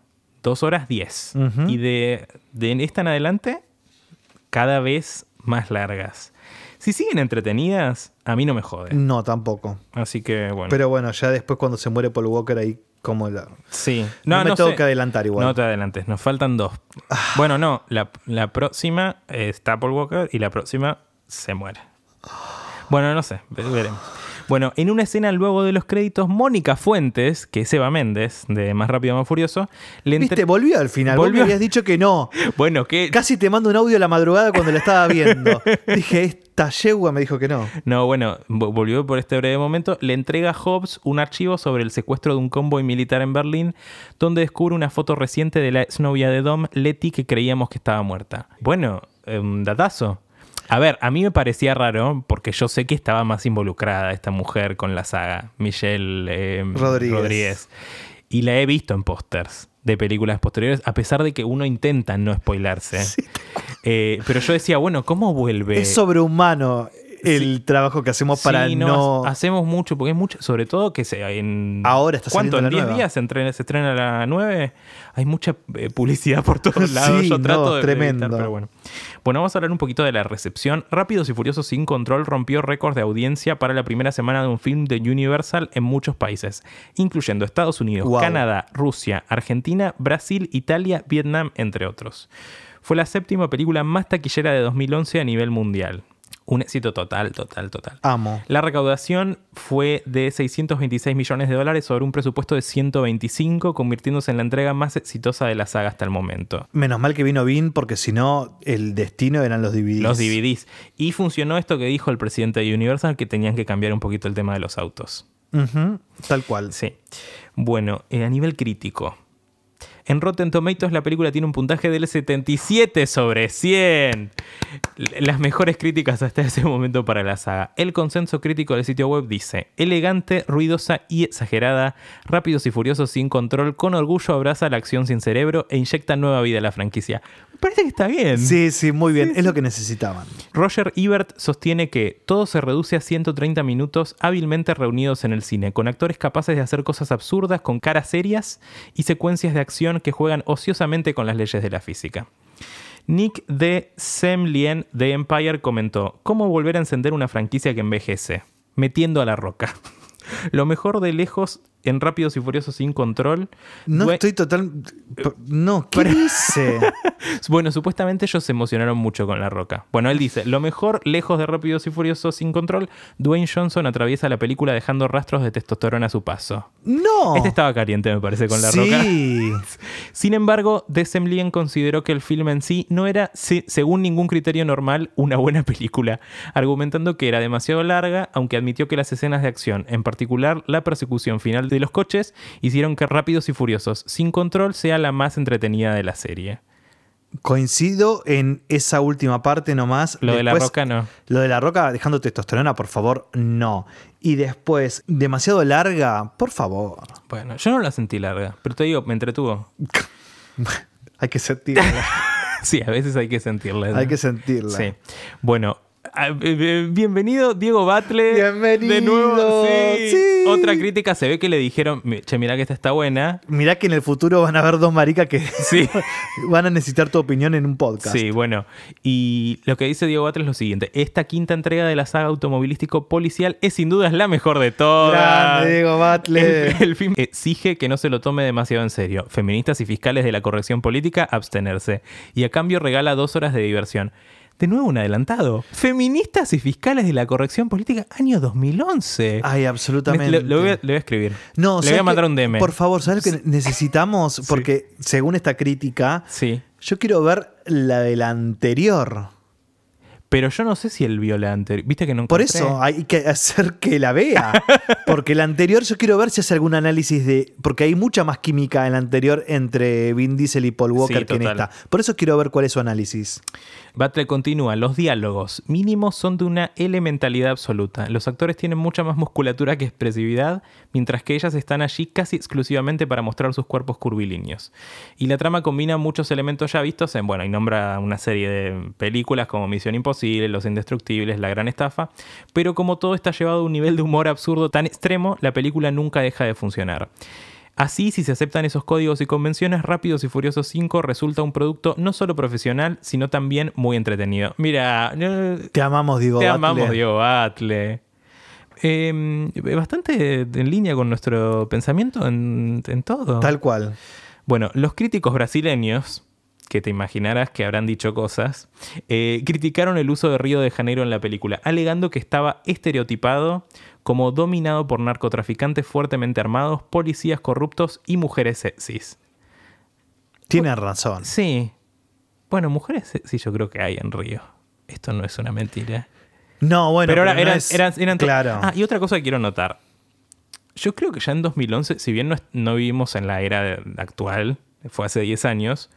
S1: Dos horas diez.
S2: Ujú.
S1: Y de, de esta en adelante, cada vez más largas. Si siguen entretenidas, a mí no me jode.
S2: No, tampoco.
S1: Así que bueno.
S2: Pero bueno, ya después cuando se muere Paul Walker ahí como la...
S1: sí.
S2: No,
S1: No,
S2: me
S1: no
S2: tengo
S1: sé.
S2: que adelantar igual. Ah.
S1: No te adelantes, nos faltan dos. Bueno, no, la, la próxima está Paul Walker y la próxima se muere. Bueno, no sé, ve- veremos. Bueno, en una escena luego de los créditos, Mónica Fuentes, que es Eva Méndez, de Más Rápido Más Furioso, le entre-
S2: Viste, volvió al final. Vos
S1: Volvió.
S2: me habías dicho que no. *laughs*
S1: Bueno, que...
S2: Casi te mando un audio a la madrugada cuando la estaba viendo. Dije, esta yegua me dijo que no.
S1: No, bueno, vo- volvió por este breve momento. Le entrega a Hobbs un archivo sobre el secuestro de un convoy militar en Berlín, donde descubre una foto reciente de la exnovia de Dom, Letty, que creíamos que estaba muerta. Bueno, un datazo. A ver, a mí me parecía raro porque yo sé que estaba más involucrada esta mujer con la saga, Michelle eh,
S2: Rodríguez.
S1: Y la he visto en pósters de películas posteriores, a pesar de que uno intenta no spoilarse. *laughs* Eh, pero yo decía, bueno, ¿cómo vuelve?
S2: Es sobrehumano el trabajo que hacemos para
S1: Sí,
S2: no...
S1: ha- Hacemos mucho, porque es mucho, sobre todo que se, en...
S2: Ahora está
S1: ¿Cuánto? ¿En
S2: la
S1: 10
S2: nueva.
S1: días se estrena, se estrena a la 9? Hay mucha eh, publicidad por todos *laughs*
S2: Sí,
S1: lados. Yo
S2: no,
S1: trato de
S2: tremendo.
S1: evitar, pero bueno. Bueno, vamos a hablar un poquito de la recepción. Rápidos y Furiosos sin control rompió récords de audiencia para la primera semana de un film de Universal en muchos países, incluyendo Estados Unidos,
S2: Wow.
S1: Canadá, Rusia, Argentina, Brasil, Italia, Vietnam, entre otros. Fue la séptima película más taquillera de 2011 a nivel mundial. Un éxito total, total, total.
S2: Amo.
S1: La recaudación fue de 626 millones de dólares sobre un presupuesto de 125, convirtiéndose en la entrega más exitosa de la saga hasta el momento.
S2: Menos mal que vino Vin porque si no, el destino eran los DVDs.
S1: Los DVDs. Y funcionó esto que dijo el presidente de Universal, que tenían que cambiar un poquito el tema de los autos.
S2: Ujú, tal cual.
S1: Sí. Bueno, eh, a nivel crítico. En Rotten Tomatoes la película tiene un puntaje del 77 sobre 100. L- Las mejores críticas hasta ese momento para la saga. El consenso crítico del sitio web dice, elegante, ruidosa y exagerada, rápidos y furiosos sin control, con orgullo abraza la acción sin cerebro e inyecta nueva vida a la franquicia. Parece que está bien.
S2: Sí, sí, muy bien. Es lo que necesitaban.
S1: Roger Ebert sostiene que todo se reduce a 130 minutos hábilmente reunidos en el cine, con actores capaces de hacer cosas absurdas con caras serias y secuencias de acción que juegan ociosamente con las leyes de la física. Nick de Semlien de Empire comentó, ¿cómo volver a encender una franquicia que envejece? Metiendo a la roca. *laughs* Lo mejor de lejos en Rápidos y Furiosos sin control.
S2: No estoy total. No, ¿qué dice? *laughs*
S1: Bueno, supuestamente ellos se emocionaron mucho con La Roca. Bueno, él dice, lo mejor, lejos de Rápidos y Furiosos sin control, Dwayne Johnson atraviesa la película dejando rastros de testosterona a su paso.
S2: No.
S1: Este estaba caliente, me parece, con La Roca.
S2: Sí. *laughs*
S1: Sin embargo, Desemblien consideró que el film en sí no era, se- según ningún criterio normal, una buena película, argumentando que era demasiado larga, aunque admitió que las escenas de acción, en particular la persecución final de los coches, hicieron que Rápidos y Furiosos sin control sea la más entretenida de la serie.
S2: Coincido en esa última parte nomás.
S1: Lo de La Roca no.
S2: Lo de la roca dejando testosterona, por favor, no. Y después, demasiado larga, por favor.
S1: Bueno, yo no la sentí larga, pero te digo, me entretuvo. *laughs*
S2: Hay que sentirla. *laughs*
S1: Sí, a veces hay que sentirla. ¿no?
S2: Hay que sentirla.
S1: Sí. Bueno, Bienvenido, Diego Batle.
S2: Bienvenido.
S1: De nuevo, sí.
S2: Sí.
S1: Otra crítica se ve que le dijeron, che, mirá que esta está buena.
S2: Mirá que en el futuro van a haber dos maricas que
S1: Sí. *laughs*
S2: van a necesitar tu opinión en un podcast.
S1: Sí, bueno. Y lo que dice Diego Batle es lo siguiente. Esta quinta entrega de la saga automovilístico policial es sin duda la mejor de todas.
S2: Grande, Diego Batle.
S1: El, el film exige que no se lo tome demasiado en serio. Feministas y fiscales de la corrección política, abstenerse. Y a cambio regala dos horas de diversión. De nuevo un adelantado. Feministas y fiscales de la corrección política, año 2011.
S2: Ay, absolutamente.
S1: Le, le voy, a, le voy a escribir.
S2: No,
S1: le
S2: ¿sabes
S1: voy a mandar un DM.
S2: Por favor, ¿sabes lo que necesitamos? Porque según esta crítica,
S1: Sí.
S2: yo quiero ver la de la anterior.
S1: Pero yo no sé si él vio la anterior. Viste que no
S2: Por eso hay que hacer que la vea. *laughs* Porque la anterior, yo quiero ver si hace algún análisis de. Porque hay mucha más química en la anterior entre Vin Diesel y Paul Walker
S1: Sí,
S2: que en esta. Por eso quiero ver cuál es su análisis.
S1: Battle continúa. Los diálogos mínimos son de una elementalidad absoluta. Los actores tienen mucha más musculatura que expresividad, mientras que ellas están allí casi exclusivamente para mostrar sus cuerpos curvilíneos. Y la trama combina muchos elementos ya vistos en, bueno, y nombra una serie de películas como Misión Imposible, Los Indestructibles, La Gran Estafa, pero como todo está llevado a un nivel de humor absurdo tan extremo, la película nunca deja de funcionar. Así, si se aceptan esos códigos y convenciones, Rápidos y Furiosos 5 resulta un producto no solo profesional, sino también muy entretenido. Mira,
S2: Te amamos, Diego.
S1: te
S2: Batle.
S1: amamos, Diego Batle. Eh, bastante en línea con nuestro pensamiento en, en todo.
S2: Tal cual.
S1: Bueno, los críticos brasileños, que te imaginarás que habrán dicho cosas, eh, criticaron el uso de Río de Janeiro en la película, alegando que estaba estereotipado como dominado por narcotraficantes fuertemente armados, policías corruptos y mujeres sexys.
S2: Tiene razón.
S1: Sí. Bueno, mujeres sexys yo creo que hay en Río. Esto no es una mentira.
S2: No, bueno.
S1: pero ahora
S2: no
S1: eran,
S2: es-
S1: eran- eran
S2: Claro.
S1: Ah, y otra cosa que quiero notar. Yo creo que ya en 2011, si bien no, no vivimos en la era actual, fue hace 10 años,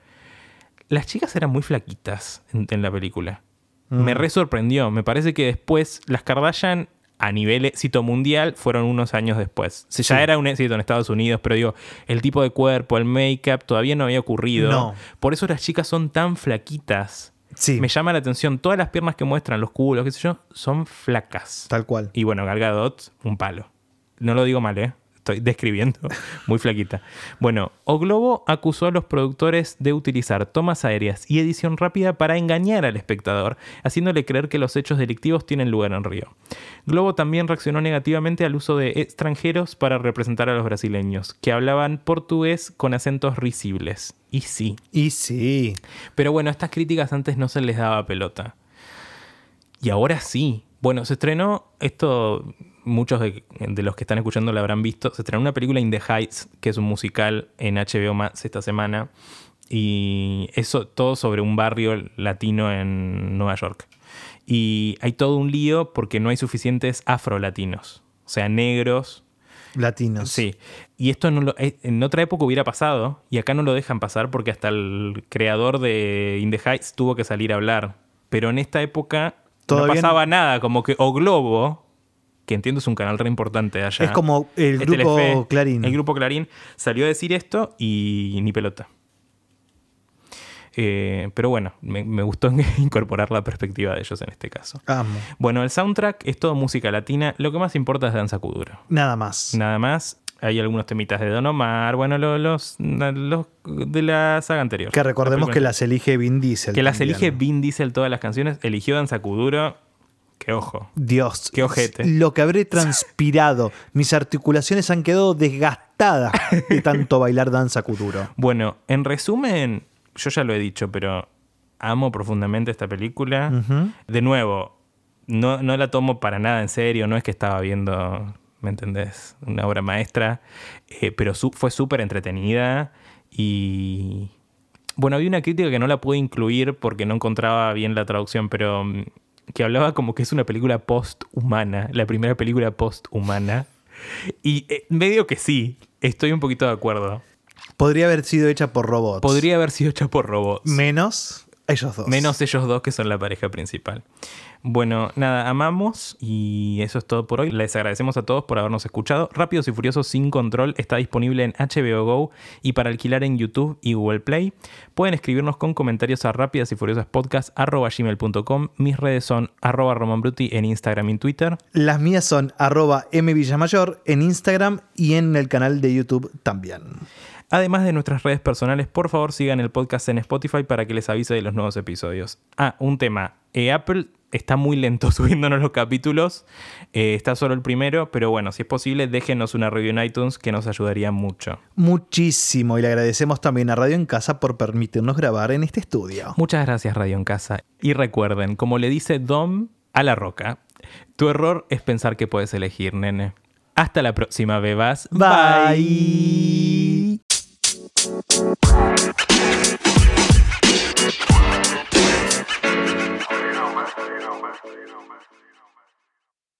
S1: las chicas eran muy flaquitas en, en la película.
S2: Mm.
S1: Me re sorprendió. Me parece que después las Kardashian a nivel éxito mundial fueron unos años después. Si ya
S2: Sí.
S1: era un éxito en Estados Unidos, pero digo, el tipo de cuerpo, el make-up, todavía no había ocurrido.
S2: No.
S1: Por eso las chicas son tan flaquitas.
S2: Sí,
S1: Me llama la atención. Todas las piernas que muestran, los culos, qué sé yo, son flacas.
S2: tal cual.
S1: Y bueno, Gal Gadot, un palo. No lo digo mal, ¿eh? Estoy describiendo. *laughs* Muy flaquita. Bueno, O Globo acusó a los productores de utilizar tomas aéreas y edición rápida para engañar al espectador, haciéndole creer que los hechos delictivos tienen lugar en Río. Globo también reaccionó negativamente al uso de extranjeros para representar a los brasileños, que hablaban portugués con acentos risibles. Y sí.
S2: Y sí.
S1: Pero bueno, estas críticas antes no se les daba pelota. Y ahora sí. Bueno, se estrenó, esto muchos de, de los que están escuchando lo habrán visto, se estrenó una película In the Heights, que es un musical en HBO Max esta semana. Y eso todo sobre un barrio latino en Nueva York. Y hay todo un lío porque no hay suficientes afrolatinos. O sea, negros
S2: Latinos.
S1: Sí. Y esto no lo- eh, en otra época hubiera pasado y acá no lo dejan pasar porque hasta el creador de In the Heights tuvo que salir a hablar. Pero en esta época
S2: Todavía
S1: no pasaba nada, como que O Globo, que entiendo es un canal re importante allá.
S2: Es como el grupo
S1: Telefe,
S2: Clarín.
S1: El grupo Clarín salió a decir esto y ni pelota. Eh, pero bueno, me, me gustó *laughs* incorporar la perspectiva de ellos en este caso.
S2: Amo.
S1: Bueno, el soundtrack es todo música latina. Lo que más importa es Danza Kuduro.
S2: Nada más.
S1: Nada más. Hay algunos temitas de Don Omar, bueno, lo- los, los de la saga anterior.
S2: Que recordemos
S1: La
S2: que las elige Vin Diesel.
S1: que las elige Vin Diesel todas las canciones. Eligió Danza Kuduro. Que ojo.
S2: Dios.
S1: Qué ojete.
S2: Lo que habré transpirado. Mis articulaciones han quedado desgastadas de *laughs* tanto bailar danza kuduro.
S1: Bueno, en resumen, yo ya lo he dicho, pero amo profundamente esta película. De nuevo, no, no la tomo para nada en serio. No es que estaba viendo, ¿me entendés? Una obra maestra. Eh, pero su- fue súper entretenida. Y. Bueno, había una crítica que no la pude incluir porque no encontraba bien la traducción, pero mm, que hablaba como que es una película post-humana, la primera película post-humana. Y eh, medio que sí, estoy un poquito de acuerdo.
S2: Podría haber sido hecha por robots.
S1: Podría haber sido hecha por robots.
S2: Menos Ellos dos.
S1: Menos ellos dos que son la pareja principal. Bueno, nada, amamos y eso es todo por hoy. Les agradecemos a todos por habernos escuchado. Rápidos y Furiosos sin control está disponible en HBO Go y para alquilar en YouTube y Google Play. Pueden escribirnos con comentarios a rápidas y furiosas gmail.com. Mis redes son arroba romanbruti en Instagram y Twitter.
S2: Las mías son arroba mvillamayor en Instagram y en el canal de YouTube también.
S1: Además de nuestras redes personales, por favor sigan el podcast en Spotify para que les avise de los nuevos episodios. Ah, un tema. Eh, Apple está muy lento *laughs* subiéndonos los capítulos. Eh, está solo el primero, pero bueno, si es posible, déjenos una review en iTunes que nos ayudaría mucho.
S2: Muchísimo y le agradecemos también a Radio en Casa por permitirnos grabar en este estudio.
S1: Muchas gracias Radio en Casa. Y recuerden, como le dice Dom a la roca, tu error es pensar que puedes elegir, nene. Hasta la próxima, bebas.
S2: Bye.
S3: Bye. Thank you.